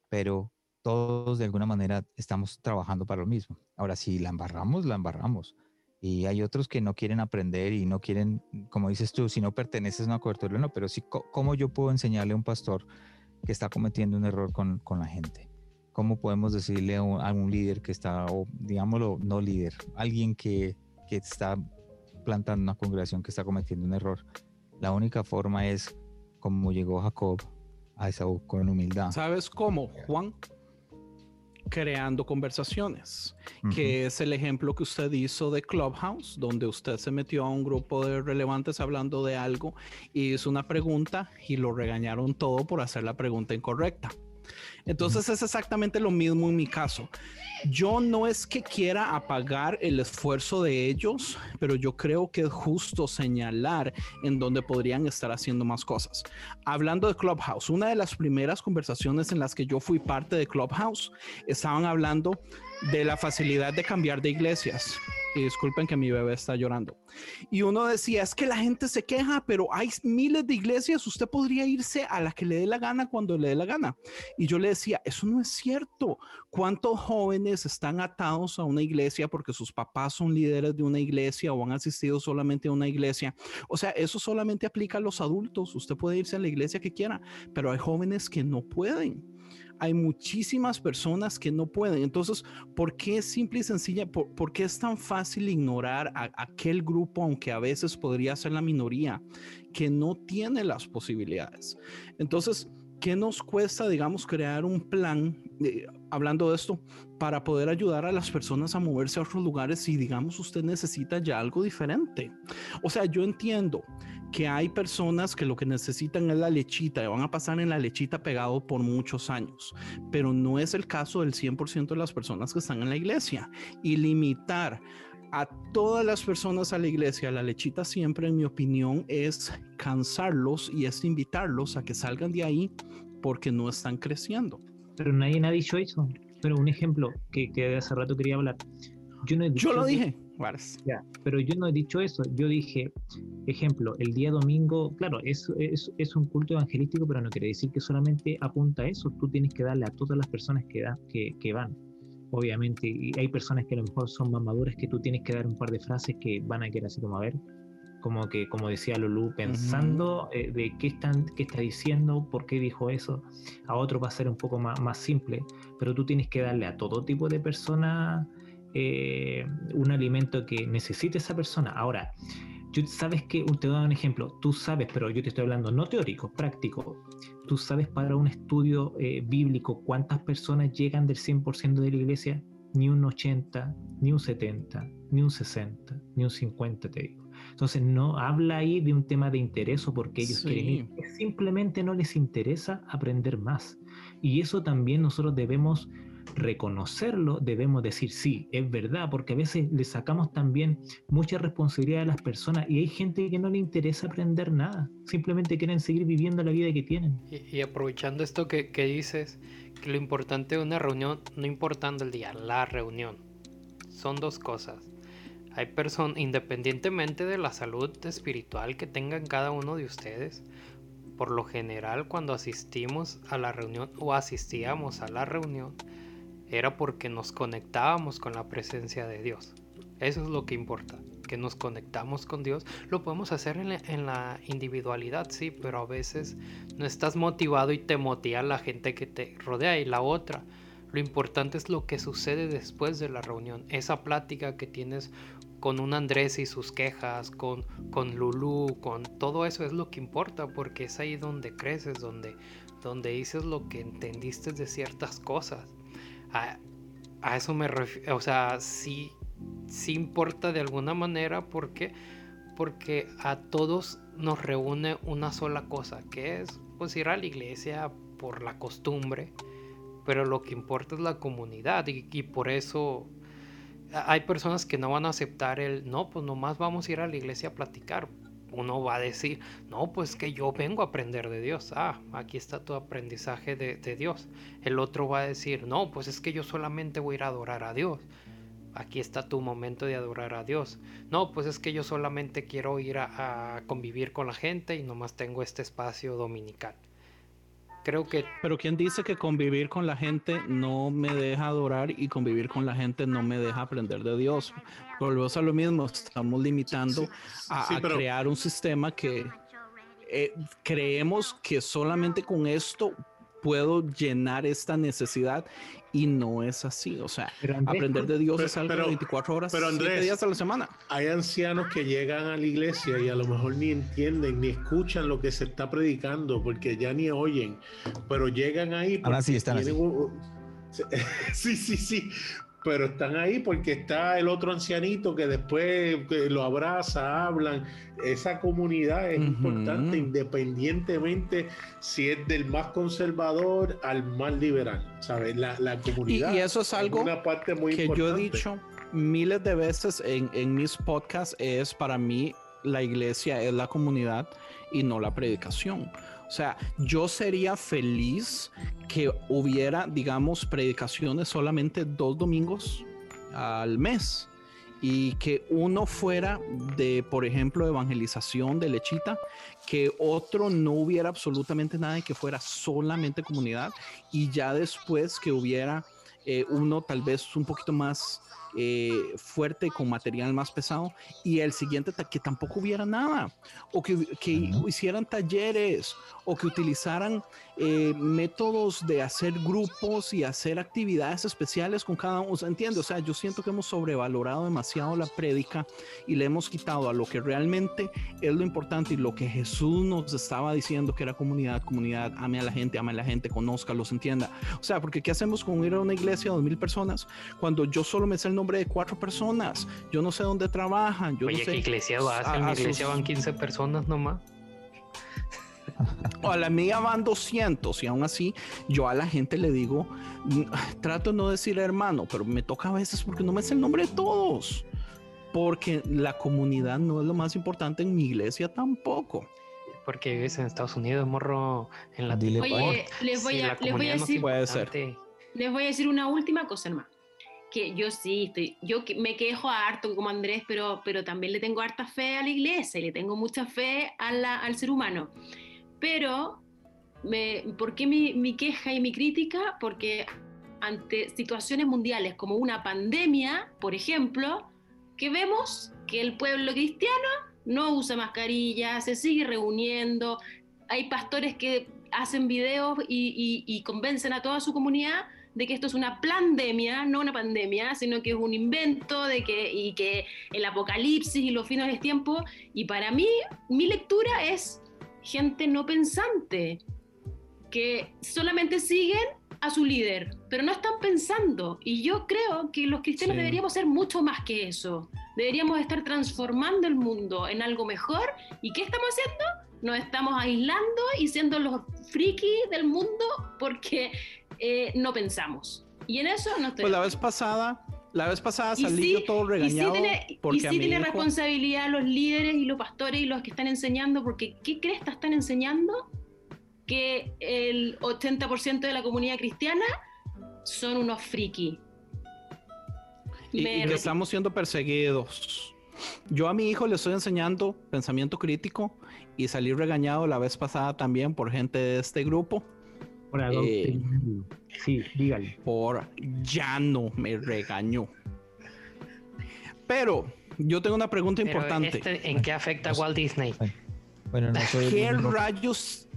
pero todos de alguna manera estamos trabajando para lo mismo. Ahora, si la embarramos, la embarramos. Y hay otros que no quieren aprender y no quieren, como dices tú, si no perteneces a una cobertura, no, pero sí, ¿cómo yo puedo enseñarle a un pastor que está cometiendo un error con, con la gente? ¿Cómo podemos decirle a un, a un líder que está, o digámoslo, no líder, alguien que, que está plantando una congregación que está cometiendo un error? La única forma es como llegó Jacob a Esaú con humildad. ¿Sabes cómo, Juan? Creando conversaciones, que es el ejemplo que usted hizo de Clubhouse, donde usted se metió a un grupo de relevantes hablando de algo y hizo una pregunta y lo regañaron todo por hacer la pregunta incorrecta. Entonces es exactamente lo mismo en mi caso. Yo no es que quiera apagar el esfuerzo de ellos, pero yo creo que es justo señalar en dónde podrían estar haciendo más cosas. Hablando de Clubhouse, una de las primeras conversaciones en las que yo fui parte de Clubhouse, estaban hablando de la facilidad de cambiar de iglesias. Disculpen que mi bebé está llorando. Y uno decía, es que la gente se queja, pero hay miles de iglesias, usted podría irse a la que le dé la gana cuando le dé la gana. Y yo le decía, eso no es cierto. ¿Cuántos jóvenes están atados a una iglesia porque sus papás son líderes de una iglesia o han asistido solamente a una iglesia? O sea, eso solamente aplica a los adultos. Usted puede irse a la iglesia que quiera, pero hay jóvenes que no pueden hay muchísimas personas que no pueden. Entonces, ¿por qué es simple y sencilla? ¿Por, qué es tan fácil ignorar a, aquel grupo, aunque a veces podría ser la minoría, que no tiene las posibilidades? Entonces, ¿qué nos cuesta, digamos, crear un plan, eh, hablando de esto, para poder ayudar a las personas a moverse a otros lugares si, digamos, usted necesita ya algo diferente? O sea, yo entiendo que hay personas que lo que necesitan es la lechita y van a pasar en la lechita pegado por muchos años, pero no es el caso del 100% de las personas que están en la iglesia y limitar a todas las personas a la iglesia, la lechita siempre, en mi opinión, es cansarlos y es invitarlos a que salgan de ahí porque no están creciendo. Pero nadie ha dicho eso. Pero un ejemplo que, que hace rato quería hablar. Yo, no Yo lo dije. Ya, pero yo no he dicho eso. Yo dije, ejemplo, el día domingo, claro, es, es, es, un culto evangelístico, pero no quiere decir que solamente apunta a eso. Tú tienes que darle a todas las personas que, da, que, que van obviamente, y hay personas que a lo mejor son más maduras que tú tienes que dar un par de frases que van a querer así como a ver, como que, como decía Lulu, pensando eh, de qué, están, qué está diciendo, por qué dijo eso. A otro va a ser un poco más, más simple, pero tú tienes que darle a todo tipo de personas eh, un alimento que necesite esa persona. Ahora, yo sabes que, te dar un ejemplo, tú sabes, pero yo te estoy hablando no teórico, práctico. Tú sabes para un estudio eh, bíblico cuántas personas llegan del 100% de la iglesia, ni un 80, ni un 70, ni un 60, ni un 50, te digo. Entonces no habla ahí de un tema de interés o porque ellos quieren ir. Simplemente no les interesa aprender más. Y eso también nosotros debemos reconocerlo, debemos decir, sí, es verdad, porque a veces le sacamos también mucha responsabilidad a las personas y hay gente que no le interesa aprender nada, simplemente quieren seguir viviendo la vida que tienen. Y, aprovechando esto que, que, dices, que lo importante de una reunión, no importando el día, la reunión, son dos cosas. Hay personas, independientemente de la salud espiritual que tengan cada uno de ustedes, por lo general cuando asistimos a la reunión o asistíamos a la reunión, era porque nos conectábamos con la presencia de Dios. Eso es lo que importa, que nos conectamos con Dios. Lo podemos hacer en la, individualidad, sí, pero a veces no estás motivado y te motiva la gente que te rodea y la otra. Lo importante es lo que sucede después de la reunión, esa plática que tienes con un Andrés y sus quejas, con, con Lulu, con todo eso es lo que importa, porque es ahí donde creces, donde, donde dices lo que entendiste de ciertas cosas. A, eso me refiero, o sea, sí, sí importa de alguna manera porque, porque a todos nos reúne una sola cosa, que es pues ir a la iglesia por la costumbre, pero lo que importa es la comunidad y, y por eso hay personas que no van a aceptar el, no, pues nomás vamos a ir a la iglesia a platicar, uno va a decir, no, pues que yo vengo a aprender de Dios. Ah, aquí está tu aprendizaje de, Dios. El otro va a decir, no, pues es que yo solamente voy a ir a adorar a Dios. Aquí está tu momento de adorar a Dios. No, pues es que yo solamente quiero ir a convivir con la gente y nomás tengo este espacio dominical creo que... Pero ¿quién dice que convivir con la gente no me deja adorar y convivir con la gente no me deja aprender de Dios? Volvemos a lo mismo, estamos limitando a, crear un sistema que eh, creemos que solamente con esto puedo llenar esta necesidad y no es así. O sea, aprender de Dios es algo de 24 horas, pero Andrés, días a la semana. Hay ancianos que llegan a la iglesia y a lo mejor ni entienden ni escuchan lo que se está predicando porque ya ni oyen, pero llegan ahí. Ahora sí están así. sí, sí, sí. Pero están ahí porque está el otro ancianito que después lo abraza, hablan. Esa comunidad es importante independientemente si es del más conservador al más liberal, ¿sabes? La, la Y, comunidad y eso es algo una parte muy que yo he dicho miles de veces en, en mis podcasts es para mí la iglesia es la comunidad y no la predicación. O sea, yo sería feliz que hubiera, digamos, predicaciones solamente dos domingos al mes y que uno fuera de, por ejemplo, evangelización de lechita, que otro no hubiera absolutamente nada y que fuera solamente comunidad y ya después que hubiera eh, uno tal vez un poquito más eh, fuerte con material más pesado y el siguiente que tampoco hubiera nada o que, que hicieran talleres o que utilizaran eh, métodos de hacer grupos y hacer actividades especiales con cada uno, ¿entiendes? O sea, yo siento que hemos sobrevalorado demasiado la prédica y le hemos quitado a lo que realmente es lo importante y lo que Jesús nos estaba diciendo que era comunidad, comunidad, ame a la gente, ame a la gente, conozca, los entienda. O sea, porque ¿qué hacemos con ir a una iglesia de dos mil personas cuando yo solo me sé el nombre de cuatro personas? Yo no sé dónde trabajan, yo Oye, no ¿qué iglesia vas? a- En mi iglesia sus- van 15 personas nomás. A la mía van 200 y aún así yo a la gente le digo, mm, trato de no decir hermano, pero me toca a veces porque no me sé el nombre de todos. Porque la comunidad no es lo más importante en mi iglesia tampoco. Porque vives en Estados Unidos, morro, en la Dile Oye, les voy, Sí, a, la les voy a no decir, Puede ser. importante. les voy a decir una última cosa, hermano. Que yo sí, estoy, yo me quejo harto como Andrés, pero, pero también le tengo harta fe a la iglesia y le tengo mucha fe a la- al ser humano. Pero, me, ¿por qué mi, mi queja y mi crítica? Porque ante situaciones mundiales como una pandemia, por ejemplo, que vemos que el pueblo cristiano no usa mascarilla, se sigue reuniendo, hay pastores que hacen videos y, y- y convencen a toda su comunidad de que esto es una pandemia, no una pandemia, sino que es un invento de que, y que el apocalipsis y los fines del tiempo. Y para mí, mi lectura es gente no pensante, que solamente siguen a su líder, pero no están pensando. Y yo creo que los cristianos Sí. deberíamos ser mucho más que eso. Deberíamos estar transformando el mundo en algo mejor. ¿Y qué estamos haciendo? Nos estamos aislando y siendo los frikis del mundo porque eh, no pensamos. Y en eso no estoy. Pues la vez pasada, la vez pasada y salí sí, yo todo y sí regañado tiene, y porque sí tiene hijo- responsabilidad los líderes y los pastores y los que están enseñando, porque ¿qué crees están enseñando? Que el 80% de la comunidad cristiana son unos friki. y, Me y que estamos siendo perseguidos. Yo a mi hijo le estoy enseñando pensamiento crítico y salí regañado la vez pasada también por gente de este grupo. Por Eh. Sí, dígale. por ya no me regañó. Pero yo tengo una pregunta Pero importante. este, ¿En qué afecta a Walt Disney? Bueno, no ¿Qué rayos,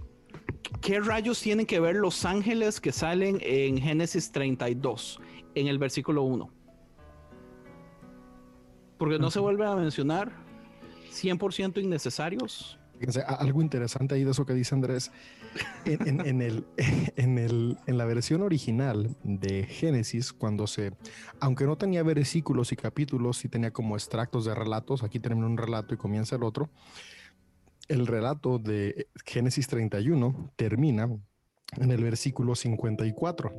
¿Qué rayos tienen que ver los ángeles que salen en Génesis 32, en el versículo 1? Porque no se vuelve a mencionar 100% innecesarios. Fíjense, algo interesante ahí de eso que dice Andrés. En, en- en el, en, el, en la versión original de Génesis, cuando se, aunque no tenía versículos y capítulos, sí tenía como extractos de relatos. Aquí termina un relato y comienza el otro. El relato de Génesis 31 termina en el versículo 54.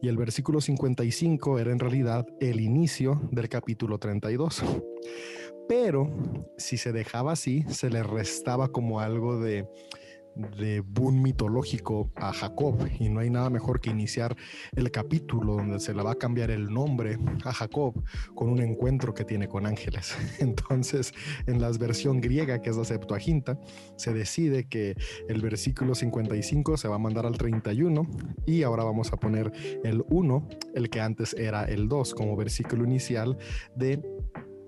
Y el versículo 55 era en realidad el inicio del capítulo 32. Pero si se dejaba así, se le restaba como algo de, de boom mitológico a Jacob. Y no hay nada mejor que iniciar el capítulo donde se le va a cambiar el nombre a Jacob con un encuentro que tiene con ángeles. Entonces, en la versión griega, que es la Septuaginta, se decide que el versículo 55 se va a mandar al 31 y ahora vamos a poner el 1, el que antes era el 2, como versículo inicial de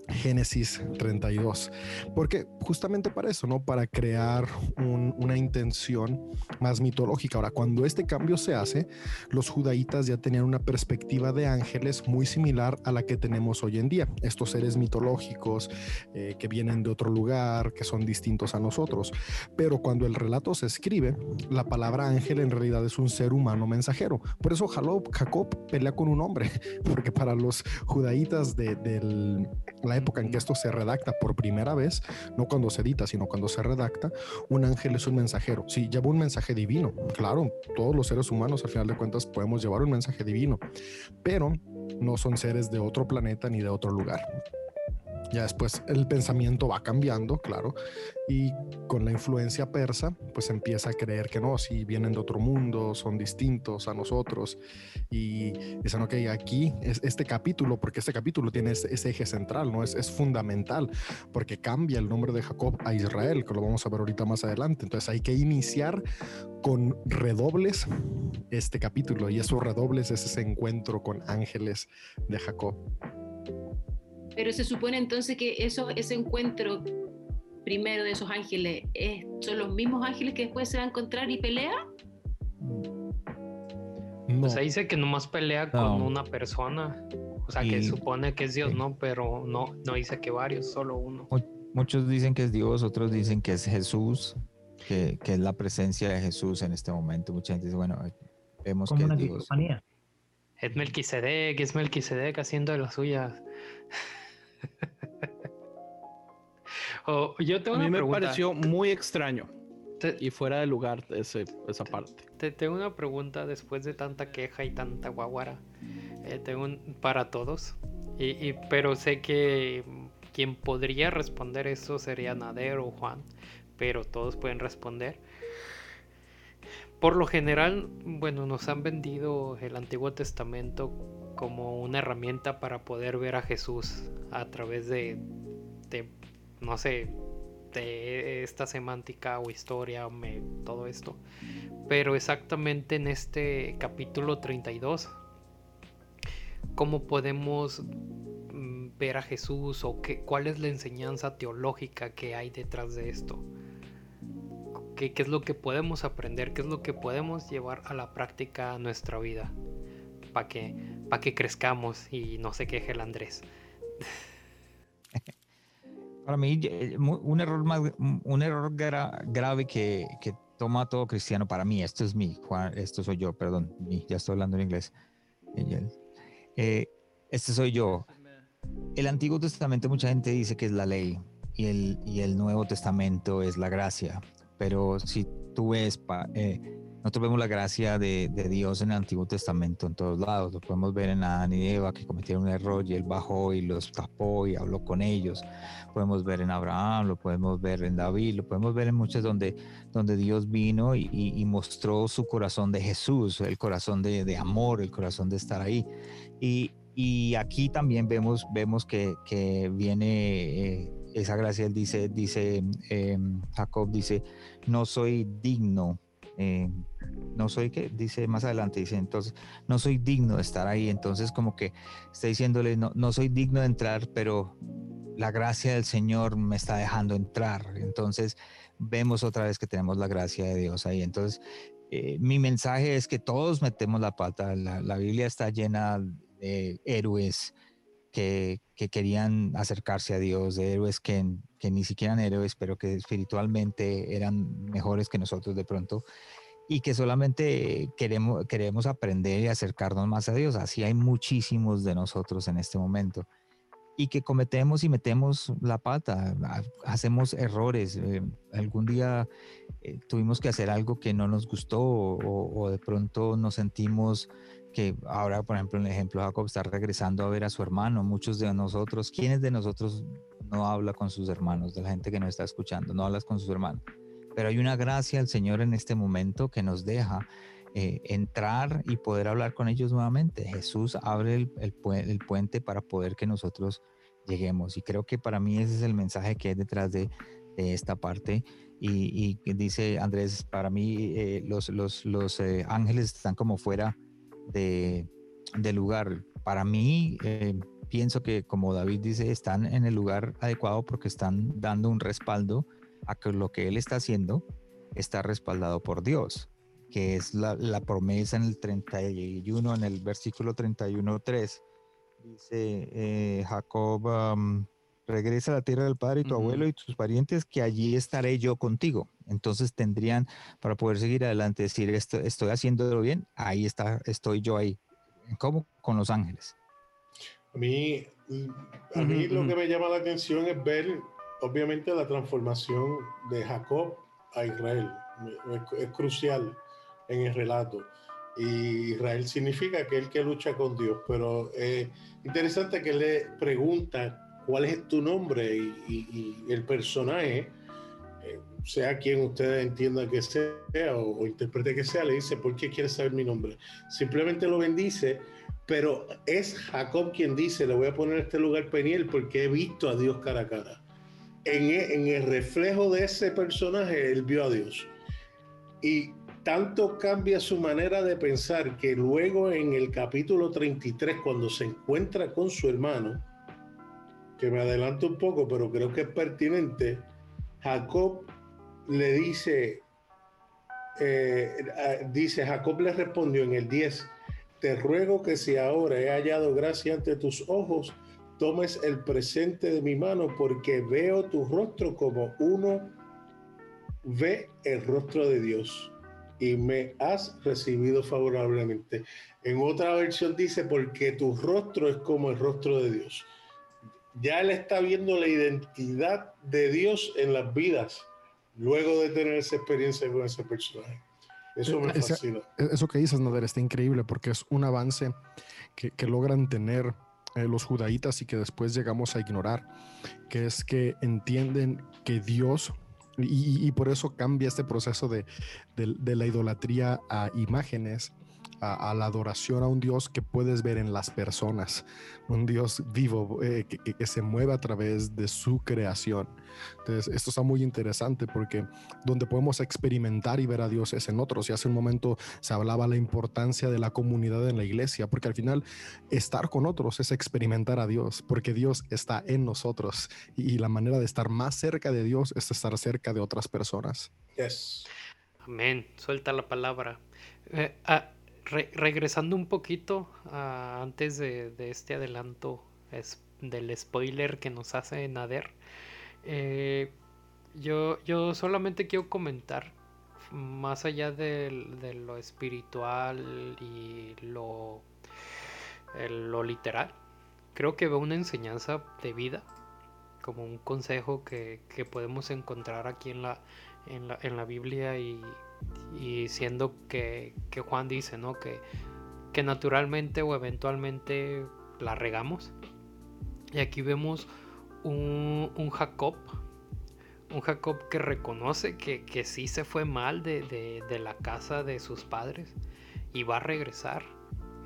Génesis 32. Porque justamente para eso, ¿no? Para crear una intención más mitológica. Ahora, cuando este cambio se hace, los judaítas ya tenían una perspectiva de ángeles muy similar a la que tenemos hoy en día. Estos seres mitológicos eh, que vienen de otro lugar, que son distintos a nosotros. Pero cuando el relato se escribe, la palabra ángel en realidad es un ser humano mensajero. Por eso Jacob, pelea con un hombre, porque para los judaítas de, del la época en que esto se redacta por primera vez, no cuando se edita, sino cuando se redacta, un ángel es un mensajero. Sí, lleva un mensaje divino. Claro, todos los seres humanos al final de cuentas podemos llevar un mensaje divino, pero no son seres de otro planeta ni de otro lugar. Ya después el pensamiento va cambiando, claro, y con la influencia persa, pues empieza a creer que no, si vienen de otro mundo, son distintos a nosotros. Y dicen, ok, aquí es este capítulo, porque este capítulo tiene ese, eje central, ¿no? Es, es fundamental, porque cambia el nombre de Jacob a Israel, que lo vamos a ver ahorita más adelante. Entonces hay que iniciar con redobles este capítulo, y esos redobles es ese encuentro con ángeles de Jacob. Pero se supone entonces que eso, ese encuentro primero de esos ángeles son los mismos ángeles que después se va a encontrar y pelea. No. O sea, dice que nomás pelea con una persona. O sea, que supone que es Dios, ¿no? Pero no, no dice que varios, solo uno. Muchos dicen que es Dios, otros dicen que es Jesús, que, que es la presencia de Jesús en este momento. Mucha gente dice, bueno, vemos que es Dios. Es Melquisedec, es Melquisedec haciendo de las suyas. oh, yo tengo a mí me pareció muy extraño y fuera de lugar ese, esa parte. Te tengo una pregunta después de tanta queja y tanta guaguara. Eh, tengo para todos. Y, pero sé que quien podría responder eso sería Nader o Juan. Pero todos pueden responder. Por lo general, bueno, nos han vendido el Antiguo Testamento como una herramienta para poder ver a Jesús a través de, no sé, de esta semántica o historia, todo esto. Pero exactamente en este capítulo 32, ¿cómo podemos mm, ver a Jesús o qué, cuál es la enseñanza teológica que hay detrás de esto? ¿Qué, ¿Qué, es lo que podemos aprender? ¿Qué es lo que podemos llevar a la práctica a nuestra vida? Para que, pa que crezcamos y no se queje el Andrés. Para mí, eh, un error, más, un error grave que, que, toma todo cristiano, para mí, esto es mi, Juan, esto soy yo, perdón, ya estoy hablando en inglés. Eh, este soy yo. El Antiguo Testamento, mucha gente dice que es la ley y el, y el Nuevo Testamento es la gracia, pero si tú ves, eh, nosotros vemos la gracia de, Dios en el Antiguo Testamento en todos lados. Lo podemos ver en Adán y Eva que cometieron un error y él bajó y los tapó y habló con ellos. Podemos ver en Abraham, lo podemos ver en David, lo podemos ver en muchos donde, donde Dios vino y, mostró su corazón de Jesús, el corazón de, amor, el corazón de estar ahí. Y, aquí también vemos, vemos que, viene eh, esa gracia. Él dice, dice em, Jacob dice, no soy digno eh, no soy que, dice más adelante, dice entonces, no soy digno de estar ahí, entonces como que está diciéndole, no, no soy digno de entrar, pero la gracia del Señor me está dejando entrar, entonces vemos otra vez que tenemos la gracia de Dios ahí, entonces eh, mi mensaje es que todos metemos la pata, la, la Biblia está llena de héroes, que, que, querían acercarse a Dios, de héroes que, que, ni siquiera eran héroes, pero que espiritualmente eran mejores que nosotros de pronto, y que solamente queremos, queremos aprender y acercarnos más a Dios. Así hay muchísimos de nosotros en este momento. Y que cometemos y metemos la pata, hacemos errores. Eh, algún día eh, tuvimos que hacer algo que no nos gustó o, o de pronto nos sentimos que ahora, por ejemplo, en el ejemplo, Jacob está regresando a ver a su hermano. Muchos de nosotros, ¿quiénes de nosotros no habla con sus hermanos? De la gente que nos está escuchando, no hablas con sus hermanos. Pero hay una gracia al Señor en este momento que nos deja eh, entrar y poder hablar con ellos nuevamente. Jesús abre el, el, puente para poder que nosotros lleguemos. Y creo que para mí ese es el mensaje que hay detrás de, de esta parte. Y, dice Andrés, para mí eh, los, los, los eh, ángeles están como fuera de, lugar. Para mí, pienso que, como David dice, están en el lugar adecuado porque están dando un respaldo a que lo que él está haciendo está respaldado por Dios, que es la, la promesa en el 31, en el versículo 31.3. Dice eh, Jacob, um, regresa a la tierra del padre y tu Ujú. abuelo y tus parientes, que allí estaré yo contigo. Entonces tendrían, para poder seguir adelante, decir, esto, estoy haciéndolo bien, ahí está, estoy yo ahí. ¿Cómo? Con los ángeles. A mí, a mí Ujú, lo ujú. que me llama la atención es ver, obviamente, la transformación de Jacob a Israel. Es, crucial en el relato. Y Israel significa aquel que lucha con Dios. Pero es interesante que le pregunta cuál es tu nombre y, el personaje, eh, sea quien ustedes entiendan que sea o, o interprete que sea, le dice, ¿por qué quieres saber mi nombre? Simplemente lo bendice pero es Jacob quien dice, le voy a poner este lugar Peniel porque he visto a Dios cara a cara. En, e- en el reflejo de ese personaje, él vio a Dios. Y tanto cambia su manera de pensar que luego en el capítulo 33, cuando se encuentra con su hermano, que me adelanto un poco, pero creo que es pertinente, Jacob le dice, eh, dice, Jacob le respondió en el 10, te ruego que si ahora he hallado gracia ante tus ojos, tomes el presente de mi mano, porque veo tu rostro como uno ve el rostro de Dios y me has recibido favorablemente. En otra versión dice, porque tu rostro es como el rostro de Dios. Ya él está viendo la identidad de Dios en las vidas, luego de tener esa experiencia con ese personaje. Eso me Ese- fascina. Eso que dices, Nader, está increíble porque es un avance que, que logran tener eh, los judaítas y que después llegamos a ignorar, que es que entienden que Dios, y, y- por eso cambia este proceso de- de la idolatría a imágenes, a, a la adoración a un Dios que puedes ver en las personas, un Dios vivo eh, que, que- que se mueve a través de su creación. Entonces, esto está muy interesante porque donde podemos experimentar y ver a Dios es en otros. Y hace un momento se hablaba la importancia de la comunidad en la iglesia, porque al final estar con otros es experimentar a Dios, porque Dios está en nosotros y la manera de estar más cerca de Dios es estar cerca de otras personas. Yes. Amén. Suelta la palabra. Eh, ah, re- regresando un poquito ah, antes de, este adelanto es, del spoiler que nos hace Nader, eh, yo, yo solamente quiero comentar, más allá de, lo espiritual y lo, el- lo literal, creo que veo una enseñanza de vida, como un consejo que, que podemos encontrar aquí en la, en la, en la Biblia y, y siendo que, que Juan dice, ¿no? Que, que naturalmente o eventualmente la regamos. Y aquí vemos un, un Jacob, un Jacob que reconoce que, que sí se fue mal de, de- la casa de sus padres y va a regresar.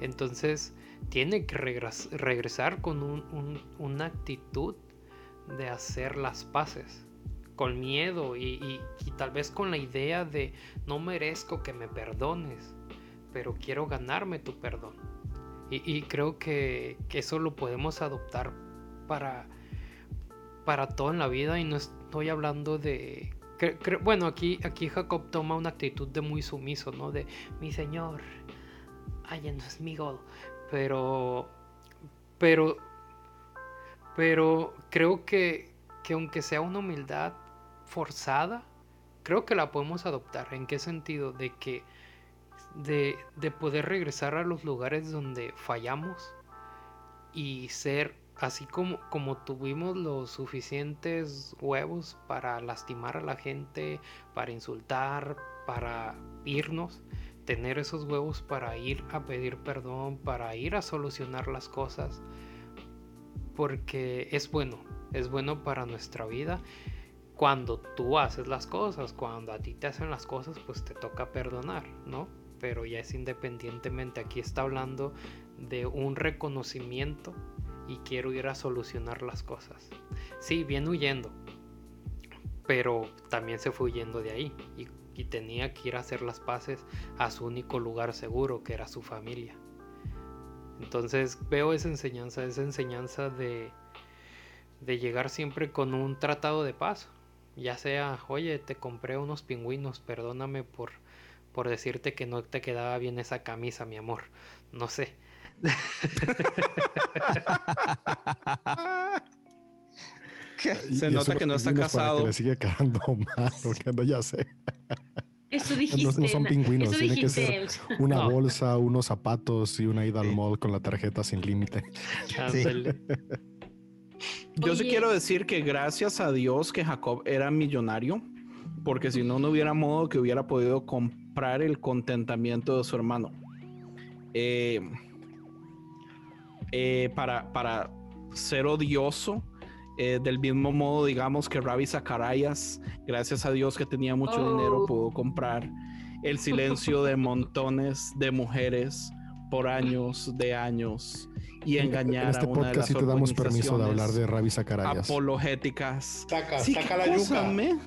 Entonces tiene que regres- regresar con un- un- una actitud de hacer las paces, con miedo y, tal vez con la idea de no merezco que me perdones, pero quiero ganarme tu perdón. Y, creo que, eso lo podemos adoptar para, para todo en la vida y no estoy hablando de... bueno, aquí, aquí Jacob toma una actitud de muy sumiso, ¿no? De mi señor, ay, no es mi God. Pero, pero, pero creo que, que aunque sea una humildad forzada, creo que la podemos adoptar. ¿En qué sentido? De que de, de poder regresar a los lugares donde fallamos y ser así como, como tuvimos los suficientes huevos para lastimar a la gente, para insultar, para irnos, tener esos huevos para ir a pedir perdón, para ir a solucionar las cosas, porque es bueno, es bueno para nuestra vida. Cuando tú haces las cosas, cuando a ti te hacen las cosas, pues te toca perdonar, ¿no? Pero ya es independientemente, aquí está hablando de un reconocimiento y quiero ir a solucionar las cosas. Sí, viene huyendo, pero también se fue huyendo de ahí y, tenía que ir a hacer las paces a su único lugar seguro, que era su familia. Entonces veo esa enseñanza, esa enseñanza de, de llegar siempre con un tratado de paz. Ya sea, oye, te compré unos pingüinos, perdóname por, por decirte que no te quedaba bien esa camisa, mi amor. No sé. Se nota que no está casado. Que le sigue quedando mal, porque no, ya sé. Eso No, dijiste. no son na- pingüinos, eso tiene que ser una No. bolsa, unos zapatos y una ida al mall con la tarjeta sin límite. Yo sí quiero decir que gracias a Dios que Jacob era millonario, porque si no, no hubiera modo que hubiera podido comprar el contentamiento de su hermano. Eh, eh, para, para ser odioso, eh, del mismo modo, digamos que Ravi Zacharias, gracias a Dios que tenía mucho Oh. dinero, pudo comprar el silencio de montones de mujeres por años de años y engañar en este a una de podcast las sí te damos permiso de hablar de organizaciones Ravi Zacarayas. apologéticas. Saca, Sí, saca la yuca. me.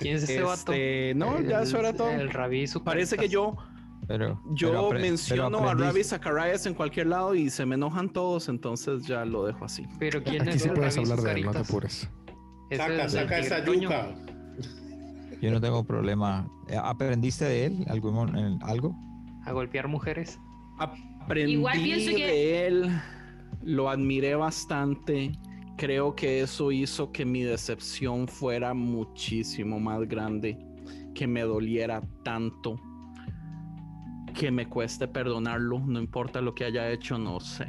¿Quién es ese vato? Este, no, ya eso era todo. El super Parece que yo, Pero yo pero apre- pero menciono a Ravi Zacharias en cualquier lado y se me enojan todos, entonces ya lo dejo así. Pero ¿quién Aquí es sí el puedes hablar de él, no te apures. ¿Es Saca, saca esa yuca. Yo no tengo problema. ¿Aprendiste de él en- algo? A golpear mujeres. Aprendí Igual pienso que- de él, lo admiré bastante. Creo que eso hizo que mi decepción fuera muchísimo más grande, que me doliera tanto, que me cueste perdonarlo, no importa lo que haya hecho, no sé.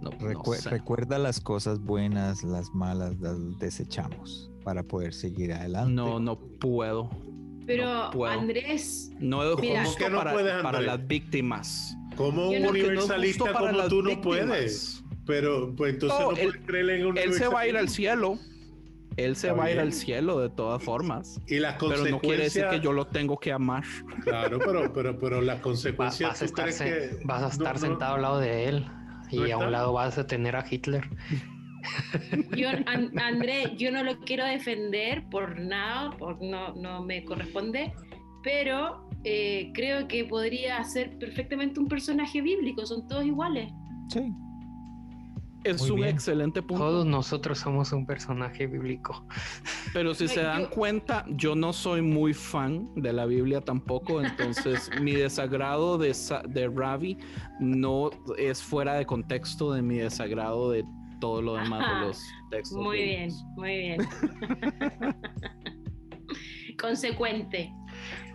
No, no Recue- sé. Recuerda las cosas buenas, las malas, las desechamos para poder seguir adelante. No, no puedo. Pero No puedo. Andrés, No es Mira, justo ¿Cómo que no para, puedes, para las víctimas. Como un no universalista como tú no puedes. Pero pues entonces No, no, él- puedes creer en un Él se va a ir al cielo. Él se Está va a ir al cielo de todas formas. Y las Pero no quiere decir que yo lo tengo que amar. Claro, pero, pero, pero las Va- consecuencias. vas a ¿tú estar, crees se- que vas a estar no- sentado al lado de él. Y ¿No a un lado vas a tener a Hitler. yo, An- Andrés, yo no lo quiero defender por nada, por no, no me corresponde, pero eh, creo que podría ser perfectamente un personaje bíblico, son todos iguales. Sí. Es Muy un bien. excelente punto. Todos nosotros somos un personaje bíblico. Pero si se dan yo- cuenta, yo no soy muy fan de la Biblia tampoco. Entonces, mi desagrado de, de Ravi no es fuera de contexto de mi desagrado de todo lo demás Ajá. de los textos. Muy bien, muy bien. Consecuente.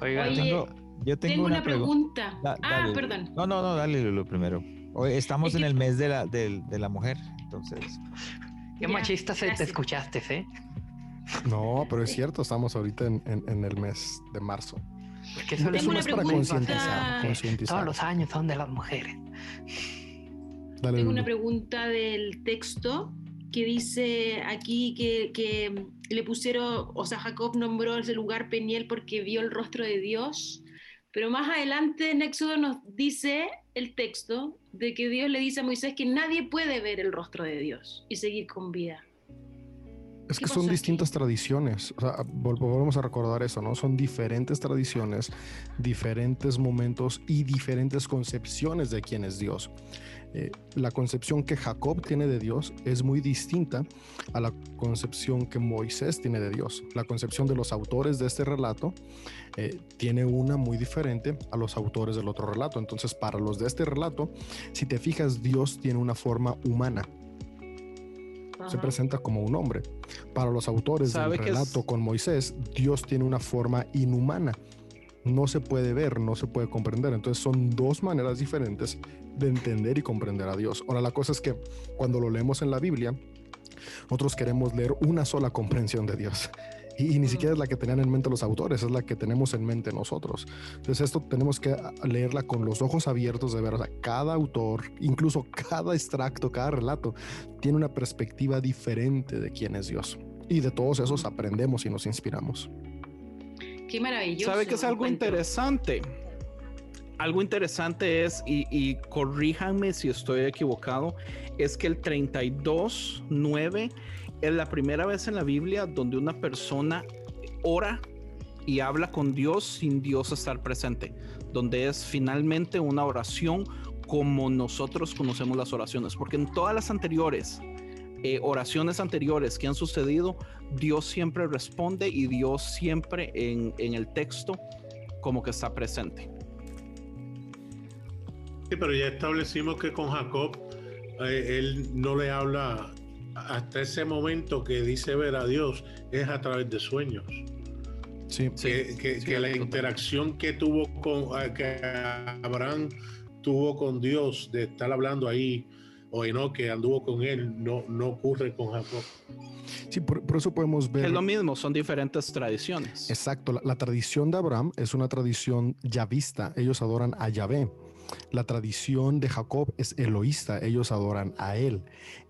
Oigan, Oye, Tengo- yo tengo, Tengo, una, pregu- pregunta. Da- ah, dale. perdón. No, no, no, dale lo primero. Hoy estamos Es en que- el mes de la, del- de la mujer, entonces. qué Ya, machista se te escuchaste, ¿eh? No, pero es cierto, estamos ahorita en, en- en el mes de marzo. Porque eso Tengo Es un una mes para pregunta. concientizar. concientizar. Todos los años son de las mujeres. Dale, Tengo una Lulu. pregunta del texto que dice aquí que, que le pusieron, o sea, Jacob nombró ese lugar Peniel porque vio el rostro de Dios, pero más adelante en Éxodo nos dice el texto de que Dios le dice a Moisés que nadie puede ver el rostro de Dios y seguir con vida. Es ¿Qué que son distintas tradiciones. O sea, vol- volvemos a recordar eso, ¿no? Son diferentes tradiciones, diferentes momentos y diferentes concepciones de quién es Dios. Eh, la concepción que Jacob tiene de Dios es muy distinta a la concepción que Moisés tiene de Dios. La concepción de los autores de este relato eh, tiene una muy diferente a los autores del otro relato. Entonces, para los de este relato, si te fijas, Dios tiene una forma humana se presenta como un hombre. Para los autores del ¿Sabe que es- relato con Moisés, Dios tiene una forma inhumana. No se puede ver, no se puede comprender. Entonces son dos maneras diferentes de entender y comprender a Dios. Ahora la cosa es que cuando lo leemos en la Biblia, nosotros queremos leer una sola comprensión de Dios. Y, y ni Mm. siquiera es la que tenían en mente los autores, es la que tenemos en mente nosotros. Entonces esto tenemos que leerla con los ojos abiertos de ver, o sea, cada autor, incluso cada extracto, cada relato, tiene una perspectiva diferente de quién es Dios. Y de todos esos aprendemos y nos inspiramos. Qué maravilloso. ¿Sabe que es algo encuentro. interesante? Algo interesante es, y, y corríjanme si estoy equivocado, es que el 32.9 es la primera vez en la Biblia donde una persona ora y habla con Dios sin Dios estar presente, donde es finalmente una oración como nosotros conocemos las oraciones, porque en todas las anteriores eh, oraciones anteriores que han sucedido, Dios siempre responde y Dios siempre en, en el texto como que está presente. Sí, pero ya establecimos que con Jacob eh, él no le habla hasta ese momento que dice ver a Dios es a través de sueños. Sí, que, que- sí, que la total. interacción que tuvo con eh, que Abraham tuvo con Dios de estar hablando ahí o no que anduvo con él no no ocurre con Jacob. sí por, por eso podemos ver. Es lo mismo, son diferentes tradiciones. Exacto, la, la tradición de Abraham es una tradición yavista, ellos adoran a Yahvé. La tradición de Jacob es eloísta, ellos adoran a él.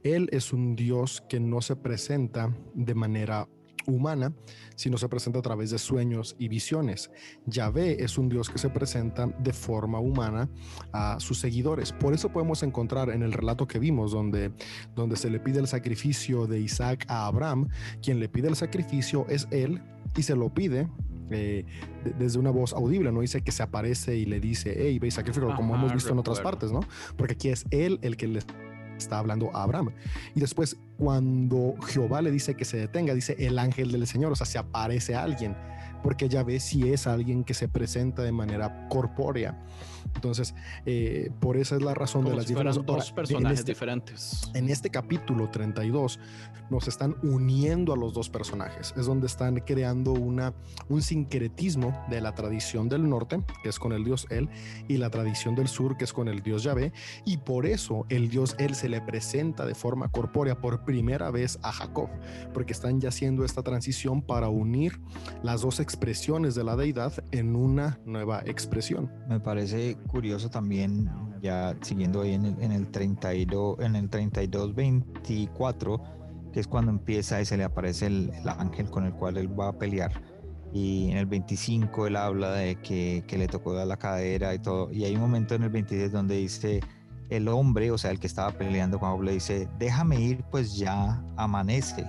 Él es un Dios que no se presenta de manera humana, sino se presenta a través de sueños y visiones. Yahvé es un Dios que se presenta de forma humana a sus seguidores. Por eso podemos encontrar en el relato que vimos, donde, donde se le pide el sacrificio de Isaac a Abraham, quien le pide el sacrificio es él y se lo pide eh, de- desde una voz audible, no dice que se aparece y le dice, hey, ve y como hemos visto en otras partes, ¿no? Porque aquí es él el que le está hablando a Abraham. Y después, cuando Jehová le dice que se detenga, dice el ángel del Señor, o sea, se aparece alguien, porque ya ve si es alguien que se presenta de manera corpórea. Entonces, eh, por esa es la razón como de las si diferencias. Ahora, dos en personajes este- diferentes. en este capítulo 32 nos están uniendo a los dos personajes. Es donde están creando una, un sincretismo de la tradición del norte, que es con el dios El, y la tradición del sur, que es con el dios Yahvé. Y por eso el dios El se le presenta de forma corpórea por primera vez a Jacob, porque están ya haciendo esta transición para unir las dos expresiones de la deidad en una nueva expresión. Me parece curioso también, ya siguiendo ahí en el, en el 32, en el 32, 24, que es cuando empieza y se le aparece el, el ángel con el cual él va a pelear. Y en el 25 él habla de que, le tocó dar la cadera y todo. Y hay un momento en el 26 donde dice, el hombre, o sea, el que estaba peleando con Job, le dice, déjame ir, pues ya amanece.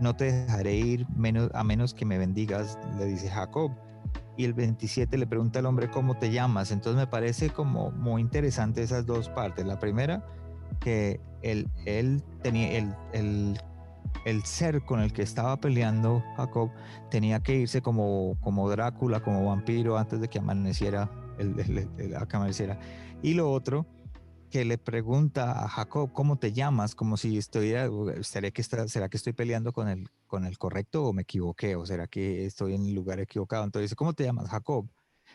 No te dejaré ir a menos que me bendigas, le dice Jacob y el 27 le pregunta al hombre cómo te llamas. Entonces me parece como muy interesante esas dos partes. La primera, que él, él tenía el, el, el ser con el que estaba peleando Jacob tenía que irse como, como Drácula, como vampiro antes de que amaneciera, el, el- amaneciera. Y lo otro, que le pregunta a Jacob, ¿cómo te llamas? Como si estuviera, ¿será que, está, ¿será que estoy peleando con el, con el correcto o me equivoqué? ¿O será que estoy en el lugar equivocado? Entonces dice, ¿cómo te llamas? Jacob.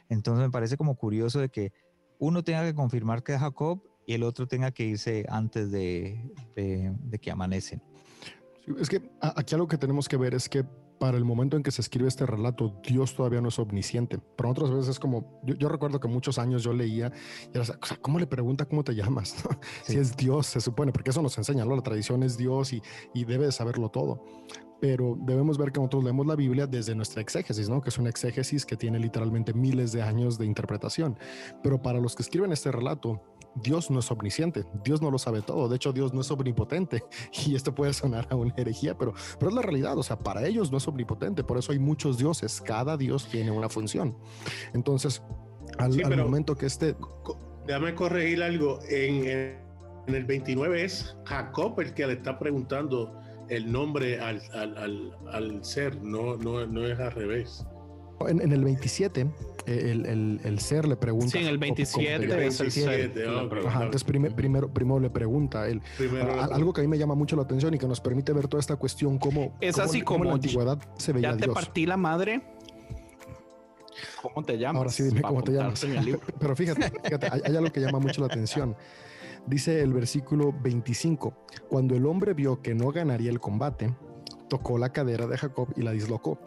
Entonces me parece como curioso de que uno tenga que confirmar que es Jacob y el otro tenga que irse antes de, de- de que amanecen. Es que aquí algo que tenemos que ver es que para el momento en que se escribe este relato, Dios todavía no es omnisciente. Pero otras veces es como, yo, yo recuerdo que muchos años yo leía y era, o sea, ¿cómo le pregunta cómo te llamas? Si es Dios, se supone, porque eso nos enseña, ¿no? La tradición es Dios y, y debe de saberlo todo. Pero debemos ver que nosotros leemos la Biblia desde nuestra exégesis, ¿no? Que es una exégesis que tiene literalmente miles de años de interpretación. Pero para los que escriben este relato, Dios no es omnisciente, Dios no lo sabe todo, de hecho Dios no es omnipotente y esto puede sonar a una herejía, pero, pero es la realidad, o sea, para ellos no es omnipotente, por eso hay muchos dioses, cada dios tiene una función. Entonces, al, Sí, al momento que este, Déjame corregir algo. En, en- en el 29 es Jacob el que le está preguntando el nombre al, al- al- al ser, no, no, no es al revés. en, en el 27, eh, el, el- el ser le pregunta... Sí, en el ¿cómo- cómo te 27 llamas? es el ser. 27, la ok. pregunta. Ajá, entonces prime- primero, primero le pregunta él. Primero, algo que a mí me llama mucho la atención y que nos permite ver toda esta cuestión, cómo, Es cómo- así cómo en como la antigüedad se veía Ya te Dios. partí la madre. ¿Cómo te llamas? Ahora sí, dime cómo te llamas. Pero fíjate, fíjate, hay, hay algo que llama mucho la atención. Dice el versículo 25, cuando el hombre vio que no ganaría el combate, tocó la cadera de Jacob y la dislocó.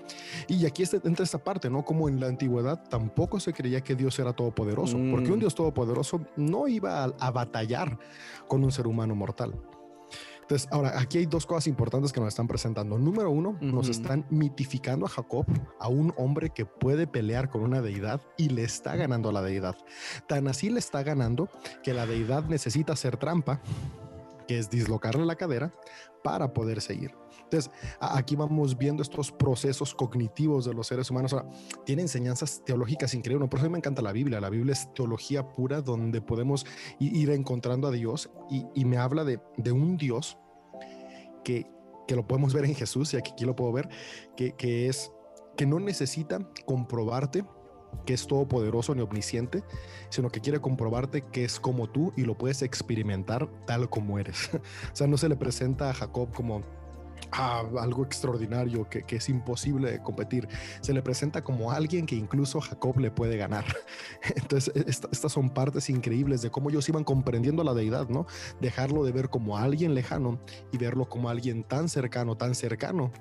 Y aquí está, entra esta parte, ¿no? Como en la antigüedad tampoco se creía que Dios era todopoderoso, porque Mm. un Dios todopoderoso no iba a, a batallar con un ser humano mortal. Entonces, ahora, aquí hay dos cosas importantes que nos están presentando. Número uno, nos Ujú. están mitificando a Jacob, a un hombre que puede pelear con una deidad y le está ganando a la deidad. Tan así le está ganando que la deidad necesita hacer trampa que es dislocarle la cadera para poder seguir. Entonces, aquí vamos viendo estos procesos cognitivos de los seres humanos. Ahora, tiene enseñanzas teológicas increíbles. Por eso me encanta la Biblia. La Biblia es teología pura donde podemos ir encontrando a Dios y, me habla de, un Dios que, que, lo podemos ver en Jesús y aquí, lo puedo ver, que, que es que no necesita comprobarte que es todopoderoso ni omnisciente, sino que quiere comprobarte que es como tú y lo puedes experimentar tal como eres. o sea, no se le presenta a Jacob como algo extraordinario que, es imposible de competir. Se le presenta como alguien que incluso Jacob le puede ganar. Entonces, e, estas son partes increíbles de cómo ellos iban comprendiendo la deidad, ¿no? Dejarlo de ver como alguien lejano y verlo como alguien tan cercano, tan cercano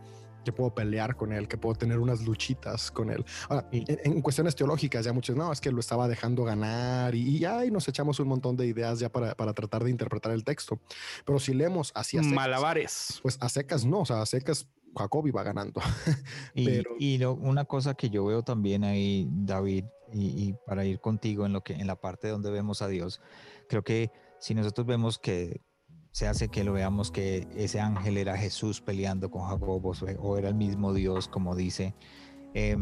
que puedo pelear con él, que puedo tener unas luchitas con él. Ahora, en, cuestiones teológicas, ya muchos, no, es que lo estaba dejando ganar y, ya nos echamos un montón de ideas ya para, para, tratar de interpretar el texto. Pero si leemos así a Malabares. Pues a secas no, o sea, a secas Jacob iba ganando. y, Pero... y una cosa que yo veo también ahí, David, y, y, para ir contigo en lo que en la parte donde vemos a Dios, creo que si nosotros vemos que se hace que lo veamos que ese ángel era Jesús peleando con Jacob o era el mismo Dios, como dice. Eh,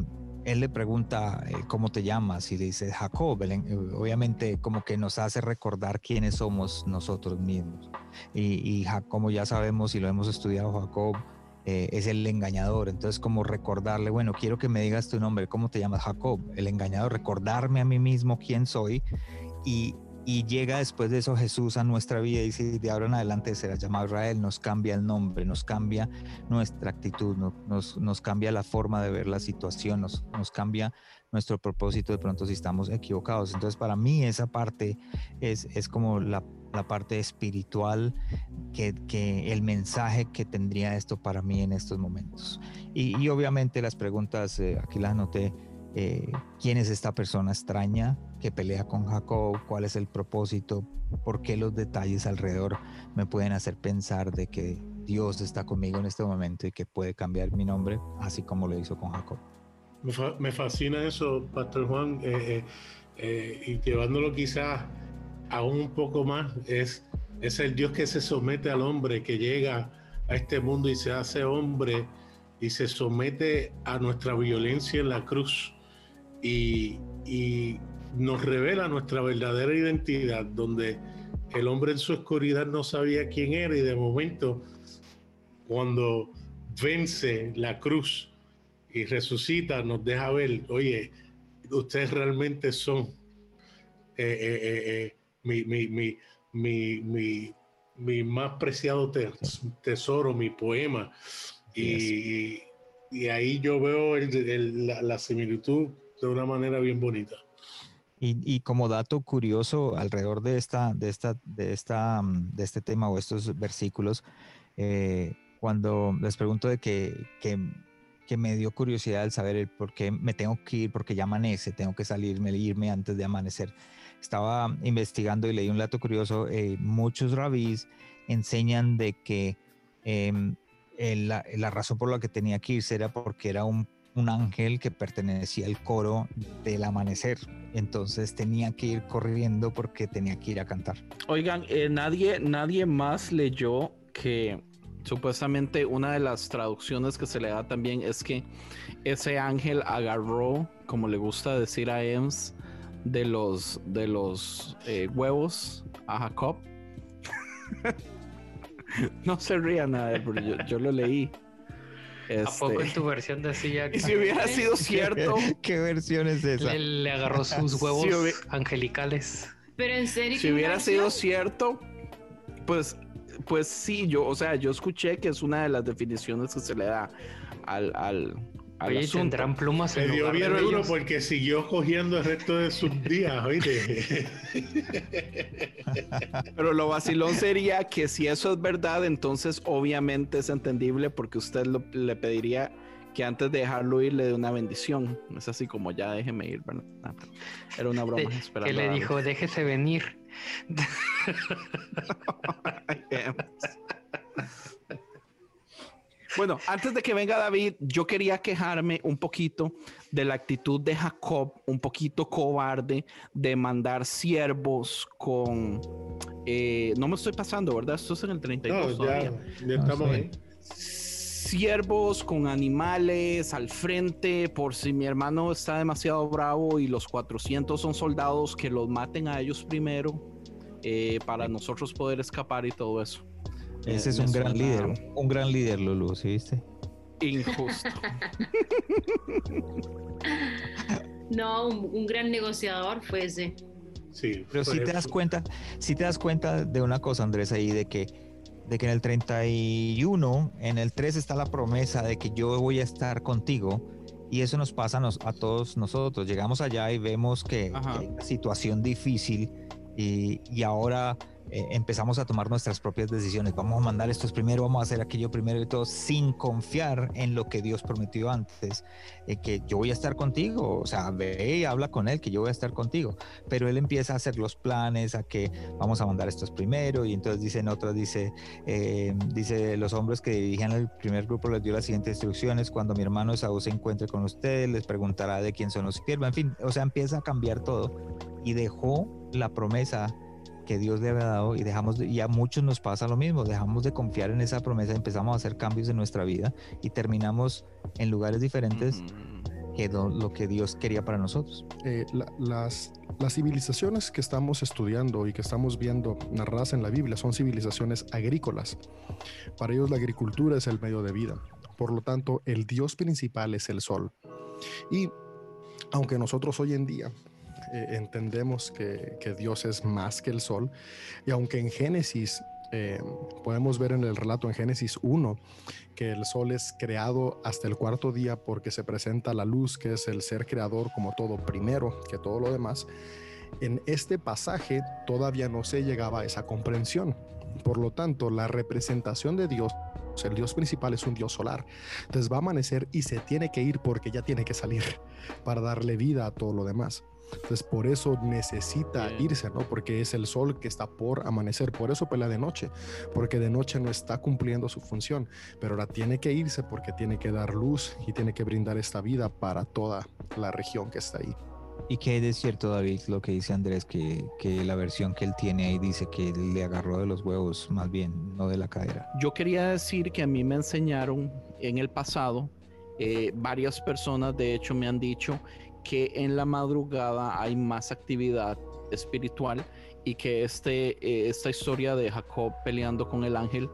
él le pregunta eh, cómo te llamas y le dice Jacob. Eh, obviamente como que nos hace recordar quiénes somos nosotros mismos. Y, y como ya sabemos y lo hemos estudiado, Jacob es el engañador. Entonces como recordarle, bueno, quiero que me digas tu nombre, ¿cómo te llamas Jacob? El engañador, recordarme a mí mismo quién soy y y llega después de eso Jesús a nuestra vida y dice, de ahora en adelante será llamado Israel, nos cambia el nombre, nos cambia nuestra actitud, nos, nos cambia la forma de ver la situación, nos, nos cambia nuestro propósito de pronto si estamos equivocados. Entonces para mí esa parte es, es como la, la parte espiritual, que, que, el mensaje que tendría esto para mí en estos momentos. Y, y obviamente las preguntas, eh, aquí las anoté, eh, quién es esta persona extraña que pelea con Jacob, cuál es el propósito, por qué los detalles alrededor me pueden hacer pensar de que Dios está conmigo en este momento y que puede cambiar mi nombre, así como lo hizo con Jacob. Me, fascina eso, Pastor Juan, eh, eh, y llevándolo quizás aún un poco más, es, es el Dios que se somete al hombre, que llega a este mundo y se hace hombre y se somete a nuestra violencia en la cruz y, nos revela nuestra verdadera identidad, donde el hombre en su oscuridad no sabía quién era y de momento cuando vence la cruz y resucita nos deja ver, oye, ustedes realmente son eh, eh, eh, mi, más preciado tesoro, mi poema. Y, y, ahí yo veo la similitud de una manera bien bonita. Y, como dato curioso alrededor de esta, de esta, de esta, mm, de este tema o estos versículos, eh, cuando les pregunto de que, que, me dio curiosidad el saber el por qué me tengo que ir, porque ya amanece, tengo que salirme, irme antes de amanecer. Estaba investigando y leí un dato curioso. Eh, muchos rabís enseñan de que eh, la, la razón por la que tenía que irse era porque era un un ángel que pertenecía al coro del amanecer. Entonces tenía que ir corriendo porque tenía que ir a cantar. Oigan, eh, nadie, nadie más leyó que supuestamente una de las traducciones que se le da también es que ese ángel agarró, como le gusta decir a Ems, de los, de los eh, huevos a Jacob. no se ría nada, pero yo lo leí. ¿A poco en este, tu versión decía? Y si hubiera sido cierto. ¿Qué, versión es esa? Le, agarró sus huevos angelicales. Pero en serio. Si hubiera sido cierto, pues, pues sí, yo, o sea, yo escuché que es una de las definiciones que se le da al, al, Oye, tendrán plumas en dio bien uno porque siguió cogiendo el resto de sus días, oíste. Pero lo vacilón sería que si eso es verdad, entonces obviamente es entendible porque usted le pediría que antes de dejarlo ir le dé una bendición. Es así como ya déjeme ir, ¿verdad? Ah, era una broma. Que le dijo, déjese venir. Bueno, antes de que venga David, yo quería quejarme un poquito de la actitud de Jacob, un poquito cobarde, de mandar siervos con eh, no me estoy pasando, ¿verdad? Esto es en el 32 No, ya, ya estamos sí. ahí. Siervos con animales al frente por si mi hermano está demasiado bravo y los 400 son soldados que los maten a ellos primero eh, para nosotros poder escapar y todo eso. Ese Eh, es me un gran líder, un gran líder, Lulu, ¿sí viste? Injusto. No, un, un gran negociador fue ese. Sí, Pero fue- si te das cuenta, si te das cuenta de una cosa, Andrés, ahí de que, de que en el 31, en el 3 está la promesa de que yo voy a estar contigo. Y eso nos pasa a, nos- a todos nosotros. Llegamos allá y vemos que hay una situación difícil y, y ahora eh, empezamos a tomar nuestras propias decisiones. Vamos a mandar estos primero, vamos a hacer aquello primero y todo, sin confiar en lo que Dios prometió antes, eh, que yo voy a estar contigo. O sea, ve y habla con él, que yo voy a estar contigo pero él empieza a hacer los planes a que vamos a mandar estos primero y entonces dicen otros, dice, eh, dice los hombres que dirigían el primer grupo les dio las siguientes instrucciones, cuando mi hermano Esaú se encuentre con ustedes, les preguntará de quién son los siervos, en fin, o sea, empieza a cambiar todo y dejó la promesa que Dios le había dado y dejamos de- y a muchos nos pasa lo mismo, dejamos de confiar en esa promesa, empezamos a hacer cambios en nuestra vida y terminamos en lugares diferentes que lo, lo que Dios quería para nosotros. Eh, la- las, las civilizaciones que estamos estudiando y que estamos viendo narradas en la Biblia son civilizaciones agrícolas. Para ellos la agricultura es el medio de vida. Por lo tanto, el dios principal es el sol. Y aunque nosotros hoy en día eh, entendemos que, Dios es más que el sol, y aunque en Génesis eh, podemos ver en el relato en Génesis 1 que el sol es creado hasta el cuarto día porque se presenta la luz, que es el ser creador como todo primero que todo lo demás. En este pasaje todavía no se llegaba a esa comprensión. Por lo tanto, la representación de Dios, el Dios principal es un Dios solar. Entonces va a amanecer y se tiene que ir porque ya tiene que salir para darle vida a todo lo demás. Entonces por eso necesita Bien. irse, ¿no? Porque es el sol que está por amanecer. Por eso pelea de noche, porque de noche no está cumpliendo su función pero ahora tiene que irse porque tiene que dar luz y tiene que brindar esta vida para toda la región que está ahí. Y que es cierto, David, lo que dice Andrés, que, que la versión que él tiene ahí dice que le agarró de los huevos, más bien, no de la cadera. Yo quería decir que a mí me enseñaron en el pasado, eh, varias personas de hecho me han dicho que en la madrugada hay más actividad espiritual y que este, eh, esta historia de Jacob peleando con el ángel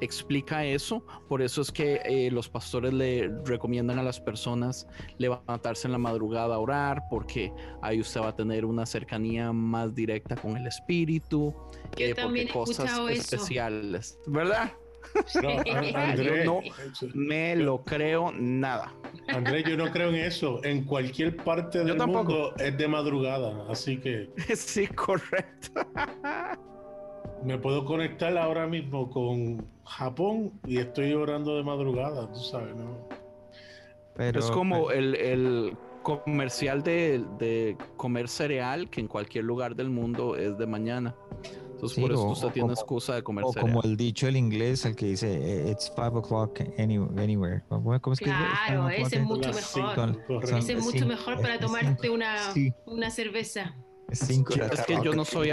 explica eso. Por eso es que eh, los pastores le recomiendan a las personas levantarse en la madrugada a orar, porque ahí usted va a tener una cercanía más directa con el espíritu. Yo eh, porque cosas eso. especiales, ¿verdad? No, a- Andrés, No. Me lo creo nada. Andrés, yo no creo en eso. En cualquier parte del mundo es de madrugada, así que Sí, correcto. me puedo conectar ahora mismo con Japón y estoy orando de madrugada, tú sabes, ¿no? Pero, es como el, el comercial de, de comer cereal que en cualquier lugar del mundo es de mañana. Entonces Sí, por eso o- usted o tiene como- excusa de comer o cereal. como el dicho el inglés, el que dice, eh, it's five o'clock any- anywhere. ¿Cómo cómo es que? Claro, o'clock ese es mucho mejor. Ese es mucho Sí, mejor para tomarte una, Sí. una cerveza. Es cinco de la Es que yo no soy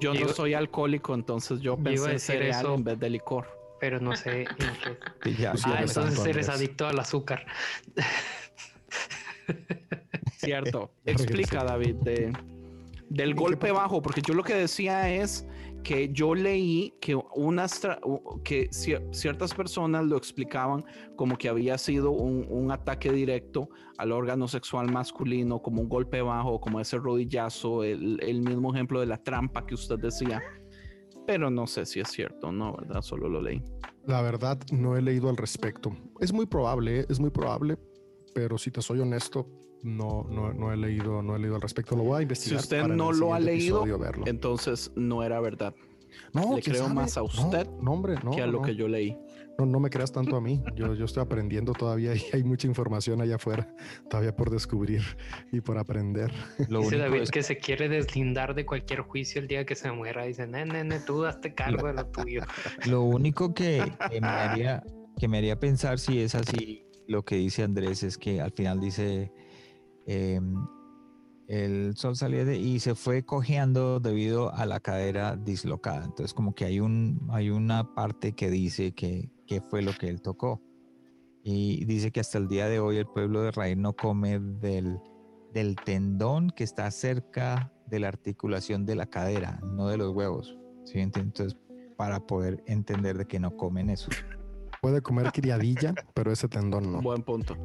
yo no soy alcohólico, entonces yo iba a pensé cereal eso. en vez de licor. Pero no sé. en qué- Sí, ya, ya Ah, entonces eres adicto al azúcar. Cierto. Explica. David, de, del golpe bajo, porque yo lo que decía es que yo leí que unas que cier- ciertas personas lo explicaban como que había sido un, un ataque directo al órgano sexual masculino, como un golpe bajo, como ese rodillazo, el, el mismo ejemplo de la trampa que usted decía. Pero no sé si es cierto no, ¿verdad? Solo lo leí. La verdad, no he leído al respecto. Es muy probable, ¿eh? es muy probable, pero si te soy honesto, no, no, no he leído, no he leído al respecto. Lo voy a Si investigar. usted para en no lo ha leído, verlo. entonces no era verdad no, le ¿quién creo sabe? más a usted no, hombre, no, que a lo no. que yo leí. No, no me creas tanto a mí. Yo, yo estoy aprendiendo todavía y hay mucha información allá afuera todavía por descubrir y por aprender. Lo Dice único David es que se quiere deslindar de cualquier juicio el día que se muera. Dice, nene, nene, tú hazte cargo de lo tuyo. Lo único que, que me haría, que me haría pensar si es así, lo que dice Andrés es que al final dice, em, el sol salía de, y se fue cojeando debido a la cadera dislocada. Entonces como que hay, un, hay una parte que dice que, que fue lo que él tocó. Y dice que hasta el día de hoy el pueblo de Israel no come del, del tendón que está cerca de la articulación de la cadera, no de los huevos. ¿sí? Entonces, para poder entender de que no comen eso. Puede comer criadilla, pero ese tendón no. Buen punto.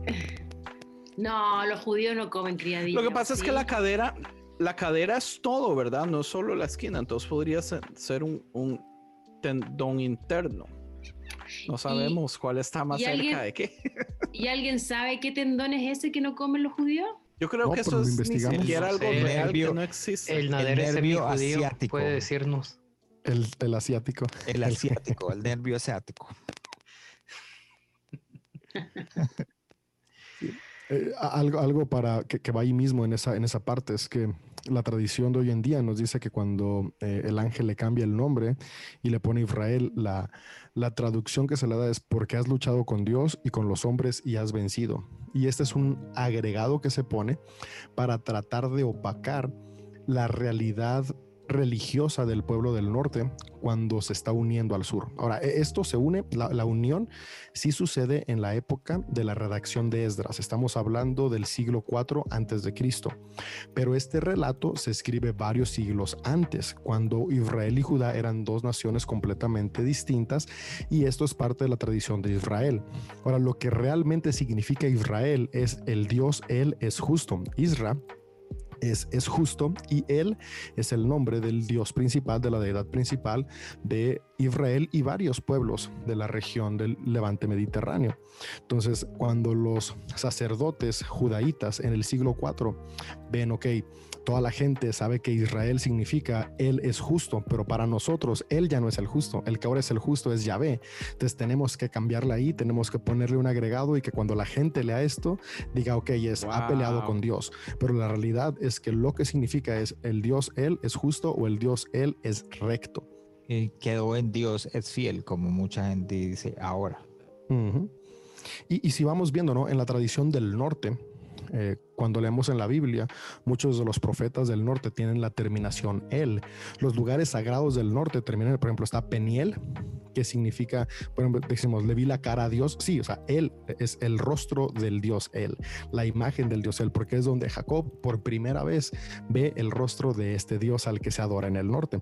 No, los judíos no comen criadillo. Lo que pasa es que la cadera, la cadera es todo, ¿verdad? No solo la esquina. Entonces podría ser, ser un, un tendón interno. No sabemos cuál está más cerca alguien- de qué. ¿Y alguien sabe qué tendón es ese que no comen los judíos? Yo creo No, que pero eso es ni siquiera algo sé. real Nervio- que no existe. El nader es nervio judío asiático. puede decirnos. El, el asiático. El asiático, el nervio asiático. Eh, algo, algo para que, que va ahí mismo en esa, en esa parte es que la tradición de hoy en día nos dice que cuando eh, el ángel le cambia el nombre y le pone Israel, la, la traducción que se le da es porque has luchado con Dios y con los hombres y has vencido. Y este es un agregado que se pone para tratar de opacar la realidad religiosa del pueblo del norte cuando se está uniendo al sur. Ahora, e- esto se une, la, unión sí sucede en la época de la redacción de Esdras. Estamos hablando del siglo IV antes de Cristo. Pero este relato se escribe varios siglos antes, cuando Israel y Judá eran dos naciones completamente distintas y esto es parte de la tradición de Israel. Ahora, lo que realmente significa Israel es el Dios, Él es justo. Isra es, es justo y Él es el nombre del Dios principal, de la deidad principal de Israel y varios pueblos de la región del levante mediterráneo. Entonces, cuando los sacerdotes judaítas en el siglo IV ven, ok, toda la gente sabe que Israel significa Él es justo, pero para nosotros Él ya no es el justo, el que ahora es el justo es Yahvé. Entonces tenemos que cambiarla ahí, tenemos que ponerle un agregado y que cuando la gente lea esto, diga, ok, es, ha peleado con Dios. Pero la realidad es que lo que significa es el Dios Él es justo o el Dios Él es recto. Y quedó en Dios, es fiel, como mucha gente dice ahora. Y si vamos viendo, ¿no? En la tradición del norte, eh, cuando leemos en la Biblia, muchos de los profetas del norte tienen la terminación él. Los lugares sagrados del norte terminan, por ejemplo, está Peniel, que significa, por ejemplo, decimos, le vi la cara a Dios. Sí, o sea, él es el rostro del Dios él, la imagen del Dios él, porque es donde Jacob por primera vez ve el rostro de este Dios al que se adora en el norte.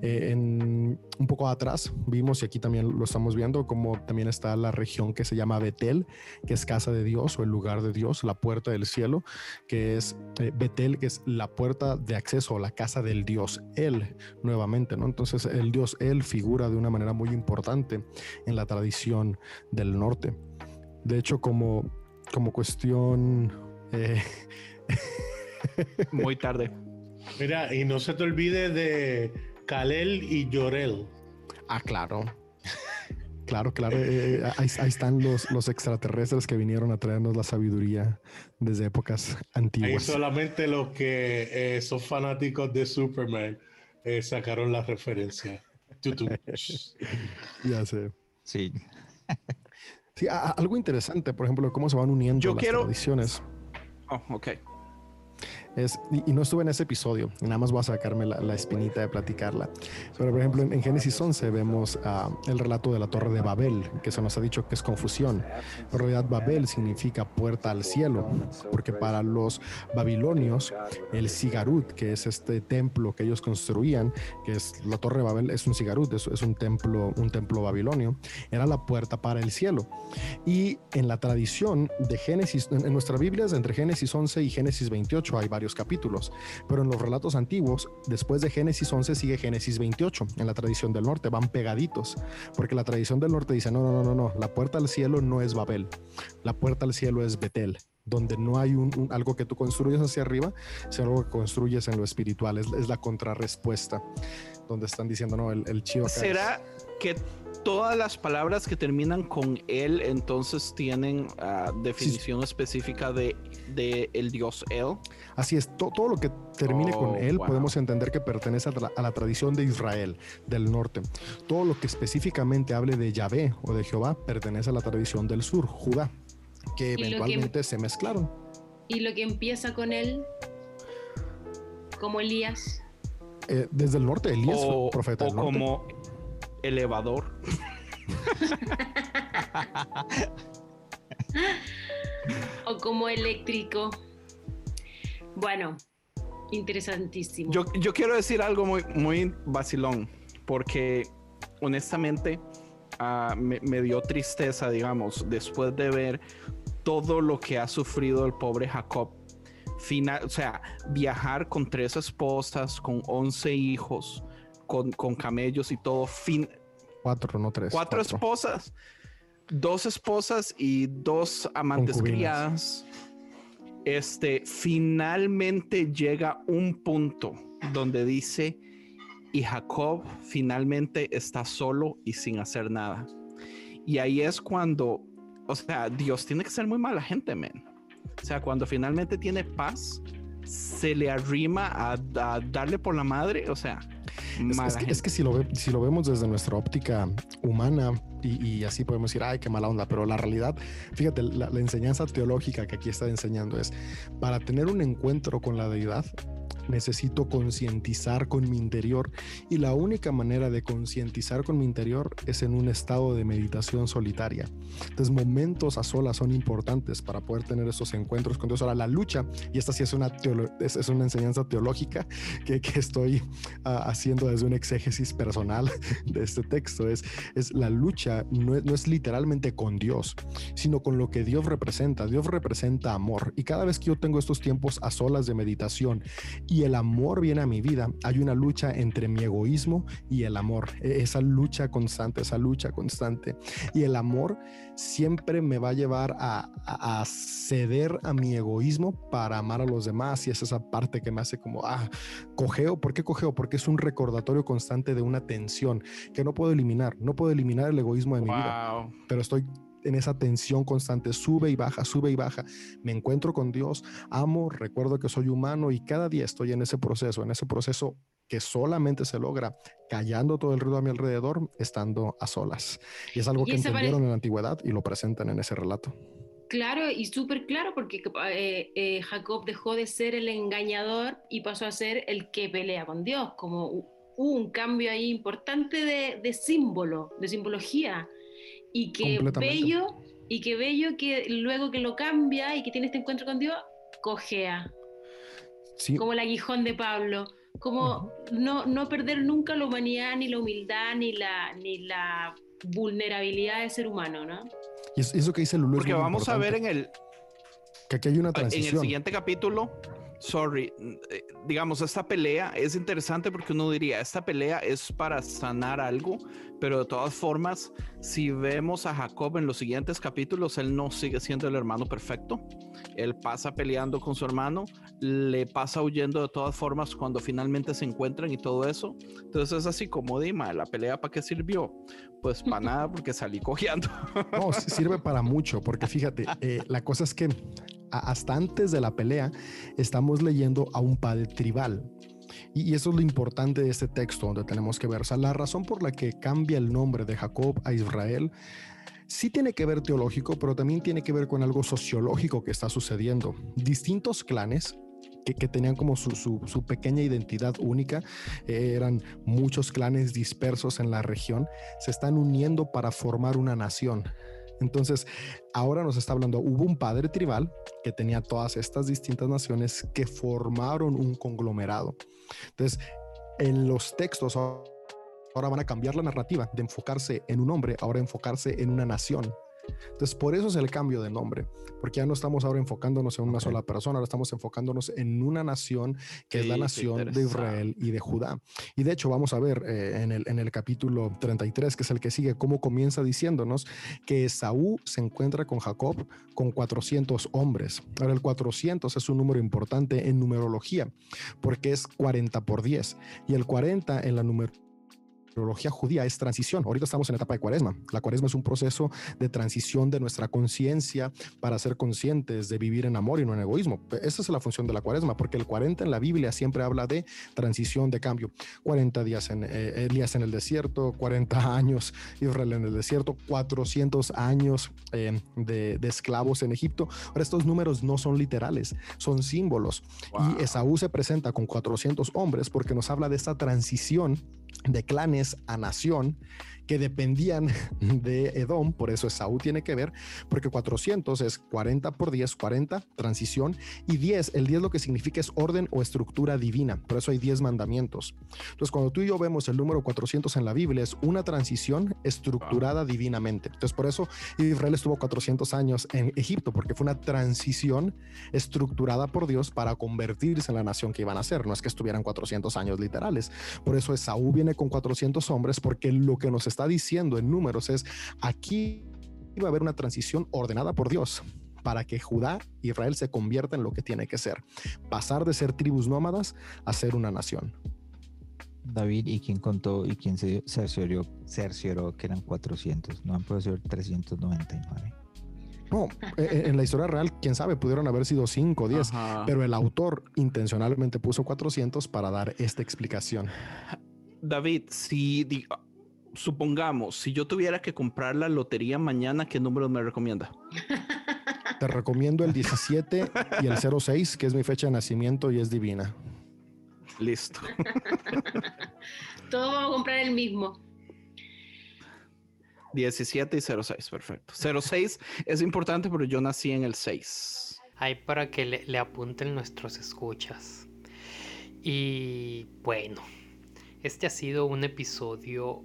Eh, un poco atrás vimos, y aquí también lo estamos viendo, como también está la región que se llama Betel, que es casa de Dios o el lugar de Dios, la puerta del cielo, que es eh, Betel, que es la puerta de acceso, la casa del Dios Él, nuevamente, ¿no? Entonces el Dios Él figura de una manera muy importante en la tradición del norte. De hecho, como, como cuestión... eh, Muy tarde. Mira, y no se te olvide de Kalel y Yorel. Ah, claro. Claro, claro. eh, eh, ahí, ahí están los, los extraterrestres que vinieron a traernos la sabiduría desde épocas Ahí antiguas. solamente los que eh, son fanáticos de Superman eh, sacaron la referencia. Tutu. Ya sé. Sí. Sí, a- a- algo interesante, por ejemplo, cómo se van uniendo Yo las quiero- tradiciones. Oh, ok. Es, y, y no estuve en ese episodio, nada más voy a sacarme la, la espinita de platicarla. Pero, por ejemplo, en, en Génesis 11 vemos ah, el relato de la Torre de Babel, que se nos ha dicho que es confusión. En realidad, Babel significa puerta al cielo, porque para los babilonios, el Sigarut, que es este templo que ellos construían, que es la Torre de Babel, es un Sigarut, es, es un templo, un templo babilonio, era la puerta para el cielo. Y en la tradición de Génesis, en, en nuestra Biblia, entre Génesis 11 y Génesis 28 hay varios capítulos, pero en los relatos antiguos, después de Génesis 11 sigue Génesis 28, en la tradición del norte, van pegaditos, porque la tradición del norte dice, no, no, no, no, no, la puerta al cielo no es Babel, la puerta al cielo es Betel donde no hay un, un- algo que tú construyes hacia arriba, sino algo que construyes en lo espiritual. Es, es la contrarrespuesta, donde están diciendo, no, el, el chido acá es- ¿Será que todas las palabras que terminan con él entonces tienen ah, definición específica de, de el dios él? Así es, to- todo lo que termine Oh, con él wow. podemos entender que pertenece a la, a la tradición de Israel, del norte. Todo lo que específicamente hable de Yahvé o de Jehová pertenece a la tradición del sur, Judá, que que- eventualmente se mezclaron. Y lo que empieza con él, Como Elías. Eh, desde el norte, Elías O, profeta o del norte. como elevador. O como eléctrico. Bueno, interesantísimo. Yo, yo quiero decir algo muy, muy vacilón, porque honestamente ah, me, me dio tristeza, digamos, después de ver todo lo que ha sufrido el pobre Jacob. Final, o sea, viajar con tres esposas, con once hijos, con, con camellos y todo, fin, Cuatro, no tres. cuatro esposas, dos esposas y dos amantes Concubinas. criadas. Este finalmente llega un punto donde dice y Jacob finalmente está solo y sin hacer nada. Y ahí es cuando, o sea, Dios tiene que ser muy mala gente, men. O sea, cuando finalmente tiene paz, se le arrima a, a darle por la madre, o sea, Es, mala es que, gente. es que si, lo ve- si lo vemos desde nuestra óptica humana y, así podemos decir, ay, qué mala onda, pero la realidad, fíjate, la enseñanza teológica que aquí está enseñando es, para tener un encuentro con la deidad, necesito concientizar con mi interior y la única manera de concientizar con mi interior es en un estado de meditación solitaria. Entonces momentos a solas son importantes para poder tener esos encuentros con Dios. Ahora la lucha, y esta sí es una, es, es una enseñanza teológica que, que estoy ah, haciendo desde un exégesis personal de este texto, es, es la lucha no es, no es literalmente con Dios, sino con lo que Dios representa. Dios representa amor y cada vez que yo tengo estos tiempos a solas de meditación y el amor viene a mi vida, hay una lucha entre mi egoísmo y el amor, E- esa lucha constante, esa lucha constante. Y el amor siempre me va a llevar a, a- a ceder a mi egoísmo para amar a los demás y es esa parte que me hace como, ah, cojeo, ¿por qué cojeo? Porque es un recordatorio constante de una tensión que no puedo eliminar, no puedo eliminar el egoísmo de mi vida pero estoy en esa tensión constante, sube y baja, sube y baja. Me encuentro con Dios, amo, recuerdo que soy humano y cada día estoy en ese proceso, en ese proceso que solamente se logra callando todo el ruido a mi alrededor, estando a solas. Y es algo Y que entendieron parece- en la antigüedad y lo presentan en ese relato. Claro, y súper claro, porque eh, eh, Jacob dejó de ser el engañador y pasó a ser el que pelea con Dios, como hu- hubo un cambio ahí importante de, de símbolo, de simbología, y que bello, y que bello que luego que lo cambia y que tiene este encuentro con Dios, cojea, Sí, como el aguijón de Pablo, como no, no perder nunca la humanidad, ni la humildad, ni la, ni la vulnerabilidad de ser humano, ¿no? y es- eso que dice Lulu es Porque muy vamos a ver en importante, el, que aquí hay una en el transición. siguiente capítulo, sorry, eh, digamos, esta pelea es interesante porque uno diría, esta pelea es para sanar algo, pero de todas formas, si vemos a Jacob en los siguientes capítulos, él no sigue siendo el hermano perfecto. Él pasa peleando con su hermano, le pasa huyendo de todas formas cuando finalmente se encuentran y todo eso. Entonces es así como Dima, la pelea para qué sirvió? Pues para nada, porque salí cojeando. No, sirve para mucho, porque fíjate, eh, la cosa es que hasta antes de la pelea estamos leyendo a un padre tribal. Y, eso es lo importante de este texto donde tenemos que ver. O sea, la razón por la que cambia el nombre de Jacob a Israel sí tiene que ver teológico, pero también tiene que ver con algo sociológico que está sucediendo. Distintos clanes que, tenían como su pequeña identidad única, eh, eran muchos clanes dispersos en la región, se están uniendo para formar una nación. Entonces, ahora nos está hablando, hubo un padre tribal que tenía todas estas distintas naciones que formaron un conglomerado. Entonces, en los textos ahora van a cambiar la narrativa de enfocarse en un hombre, ahora enfocarse en una nación. Entonces, por eso es el cambio de nombre, porque ya no estamos ahora enfocándonos en una sola persona, ahora estamos enfocándonos en una nación que es la nación de. Israel y de Judá. Y de hecho, vamos a ver eh, en, el, en el capítulo 33, que es el que sigue, cómo comienza diciéndonos que Esaú se encuentra con Jacob con 400 hombres. Ahora, el 400 es un número importante en numerología, porque es 40 por 10, y el 40 en la numerología teología judía es transición. Ahorita estamos en la etapa de cuaresma. La cuaresma es un proceso de transición de nuestra conciencia para ser conscientes de vivir en amor y no en egoísmo. Esa es la función de la cuaresma, porque el 40 en la Biblia siempre habla de transición, de cambio. 40 días en eh, Elías en el desierto, 40 años Israel en el desierto, 400 años eh, de, de, esclavos en Egipto. Ahora, estos números no son literales, son símbolos. Y Esaú se presenta con 400 hombres porque nos habla de esta transición de clanes a nación que dependían de Edom, por eso Esaú tiene que ver, porque 400 es 40 por 10, 40, transición, y 10, el 10 lo que significa es orden o estructura divina, por eso hay 10 mandamientos. Entonces, cuando tú y yo vemos el número 400 en la Biblia, es una transición estructurada divinamente. Entonces, por eso Israel estuvo 400 años en Egipto, porque fue una transición estructurada por Dios para convertirse en la nación que iban a ser, no es que estuvieran 400 años literales. Por eso Esaú viene con 400 hombres, porque lo que nos está diciendo en números es aquí va a haber una transición ordenada por Dios para que Judá, Israel se convierta en lo que tiene que ser, pasar de ser tribus nómadas a ser una nación. David, ¿y quién contó y quién se cercioró, cercioró que eran 400? No han podido ser 399. No, e, e, en la historia real, quién sabe, pudieron haber sido 5 o 10, pero el autor intencionalmente puso 400 para dar esta explicación. David, si supongamos, si yo tuviera que comprar la lotería mañana, ¿qué número me recomienda? Te recomiendo el 17 y el 06, que es mi fecha de nacimiento y es divina. Listo. Todo vamos a comprar el mismo. 17 y 06, perfecto. 06 es importante porque yo nací en el 6. Ahí para que le, le apunten nuestros escuchas. Y bueno, este ha sido un episodio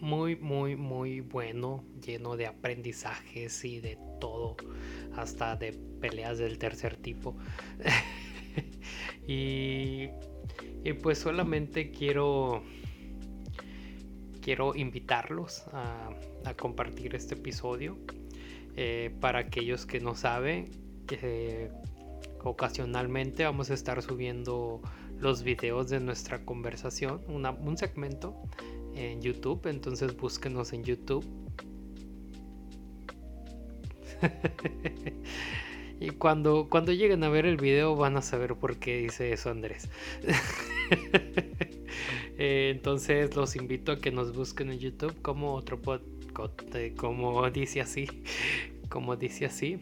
muy, muy, muy bueno, lleno de aprendizajes y de todo, hasta de peleas del tercer tipo. y, y, pues solamente quiero, quiero invitarlos a, compartir este episodio. Eh, para aquellos que no saben, eh, ocasionalmente vamos a estar subiendo los videos de nuestra conversación, un segmento en YouTube, entonces búsquenos en YouTube. y cuando, cuando lleguen a ver el video van a saber por qué dice eso Andrés. Eh, entonces los invito a que nos busquen en YouTube como otro podcast, eh, como dice así, como dice así.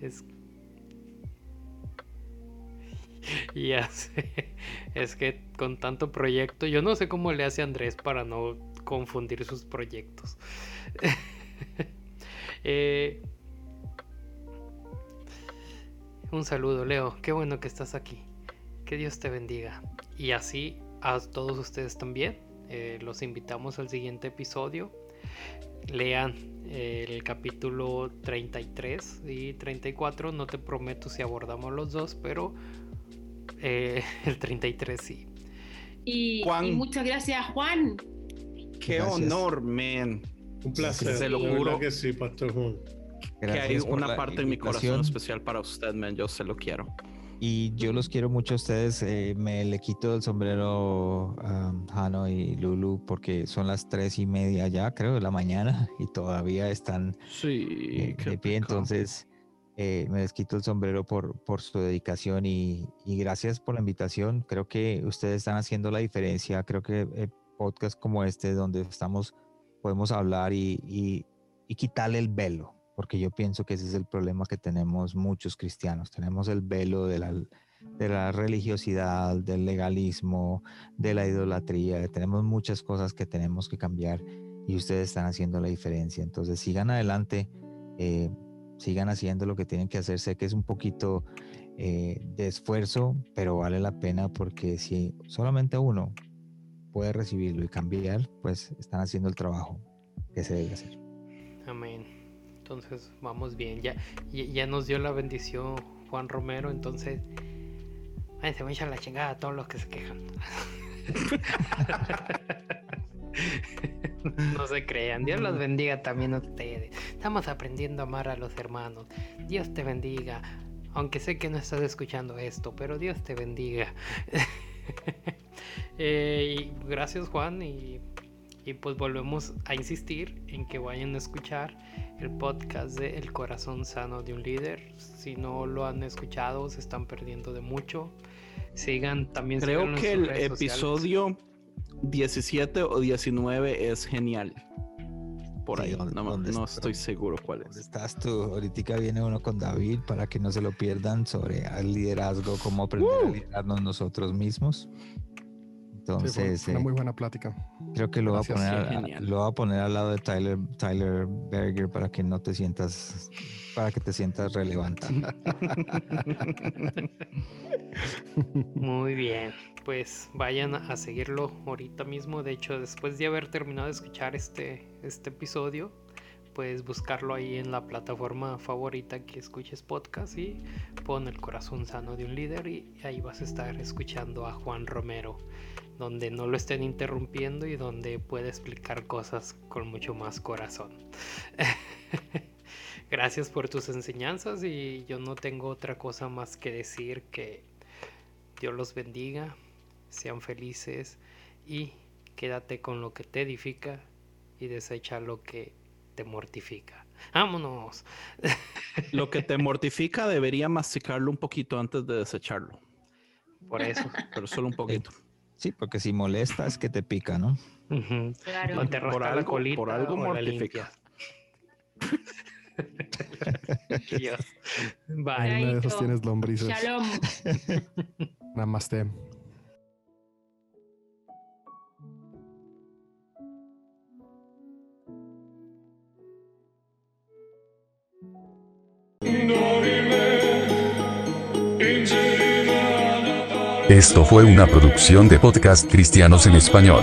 Es y hace, es que con tanto proyecto, yo no sé cómo le hace Andrés para no confundir sus proyectos. Eh, un saludo, Leo. Qué bueno que estás aquí. Que Dios te bendiga. Y así a todos ustedes también. Eh, los invitamos al siguiente episodio. Lean el capítulo 33 y 34. No te prometo si abordamos los dos, pero eh, el 33, sí. Y, muchas gracias, Juan. Qué honor, man. Un placer. Se lo juro. que sí, Pastor Juan. que hay una parte en mi corazón especial para usted, man. Yo se lo quiero. Y yo los quiero mucho a ustedes. Eh, me le quito el sombrero a Hano y Lulu porque son las tres y media ya, creo, de la mañana y todavía están sí, eh, de pie. Entonces, eh, me les quito el sombrero por, por su dedicación y, gracias por la invitación. Creo que ustedes están haciendo la diferencia. Creo que eh, podcast como este, donde estamos, podemos hablar y, y, quitarle el velo, porque yo pienso que ese es el problema que tenemos muchos cristianos. Tenemos el velo de la, de la religiosidad, del legalismo, de la idolatría. Tenemos muchas cosas que tenemos que cambiar y ustedes están haciendo la diferencia. Entonces, sigan adelante. Eh, sigan haciendo lo que tienen que hacer. Sé que es un poquito eh, de esfuerzo, pero vale la pena porque si solamente uno puede recibirlo y cambiar, pues están haciendo el trabajo que se debe hacer. Amén. Entonces vamos bien. Ya, ya, nos dio la bendición Juan Romero, entonces se a echar la chingada a todos los que se quejan. no se crean. Dios los bendiga también a ustedes. Estamos aprendiendo a amar a los hermanos. Dios te bendiga. Aunque sé que no estás escuchando esto, pero Dios te bendiga. Eh, y gracias Juan y Y pues volvemos a insistir en que vayan a escuchar el podcast de El corazón sano de un líder. Si no lo han escuchado, se están perdiendo de mucho. Sigan también. Creo que el sociales. Episodio 17 o 19 es genial. Por Sí, ahí, ¿dónde- no, dónde no está? estoy seguro cuál ¿Dónde es. estás tú? Ahorita viene uno con David para que no se lo pierdan sobre el liderazgo, cómo aprender a liderarnos nosotros mismos. Sí, fue Entonces, una eh, muy buena plática. creo que lo voy, a poner, sí, a- genial. lo voy a poner al lado de Tyler, Tyler Berger para que no te sientas, para que te sientas relevante. Muy bien, pues vayan a seguirlo ahorita mismo. De hecho, después de haber terminado de escuchar este, este episodio, puedes buscarlo ahí en la plataforma favorita que escuches podcast y pon el corazón sano de un líder y ahí vas a estar escuchando a Juan Romero, donde no lo estén interrumpiendo y donde puede explicar cosas con mucho más corazón. Gracias por tus enseñanzas y yo no tengo otra cosa más que decir que Dios los bendiga, sean felices y quédate con lo que te edifica y desecha lo que te mortifica. ¡Vámonos! Lo que te mortifica debería masticarlo un poquito antes de desecharlo, Por eso. pero solo un poquito. Sí, porque si molesta es que te pica, ¿no? Claro. La colita por algo la mortifica. Dios. Bye. una de esas tienes lombrices. Shalom. Namaste. Esto fue una producción de podcast cristianos en español.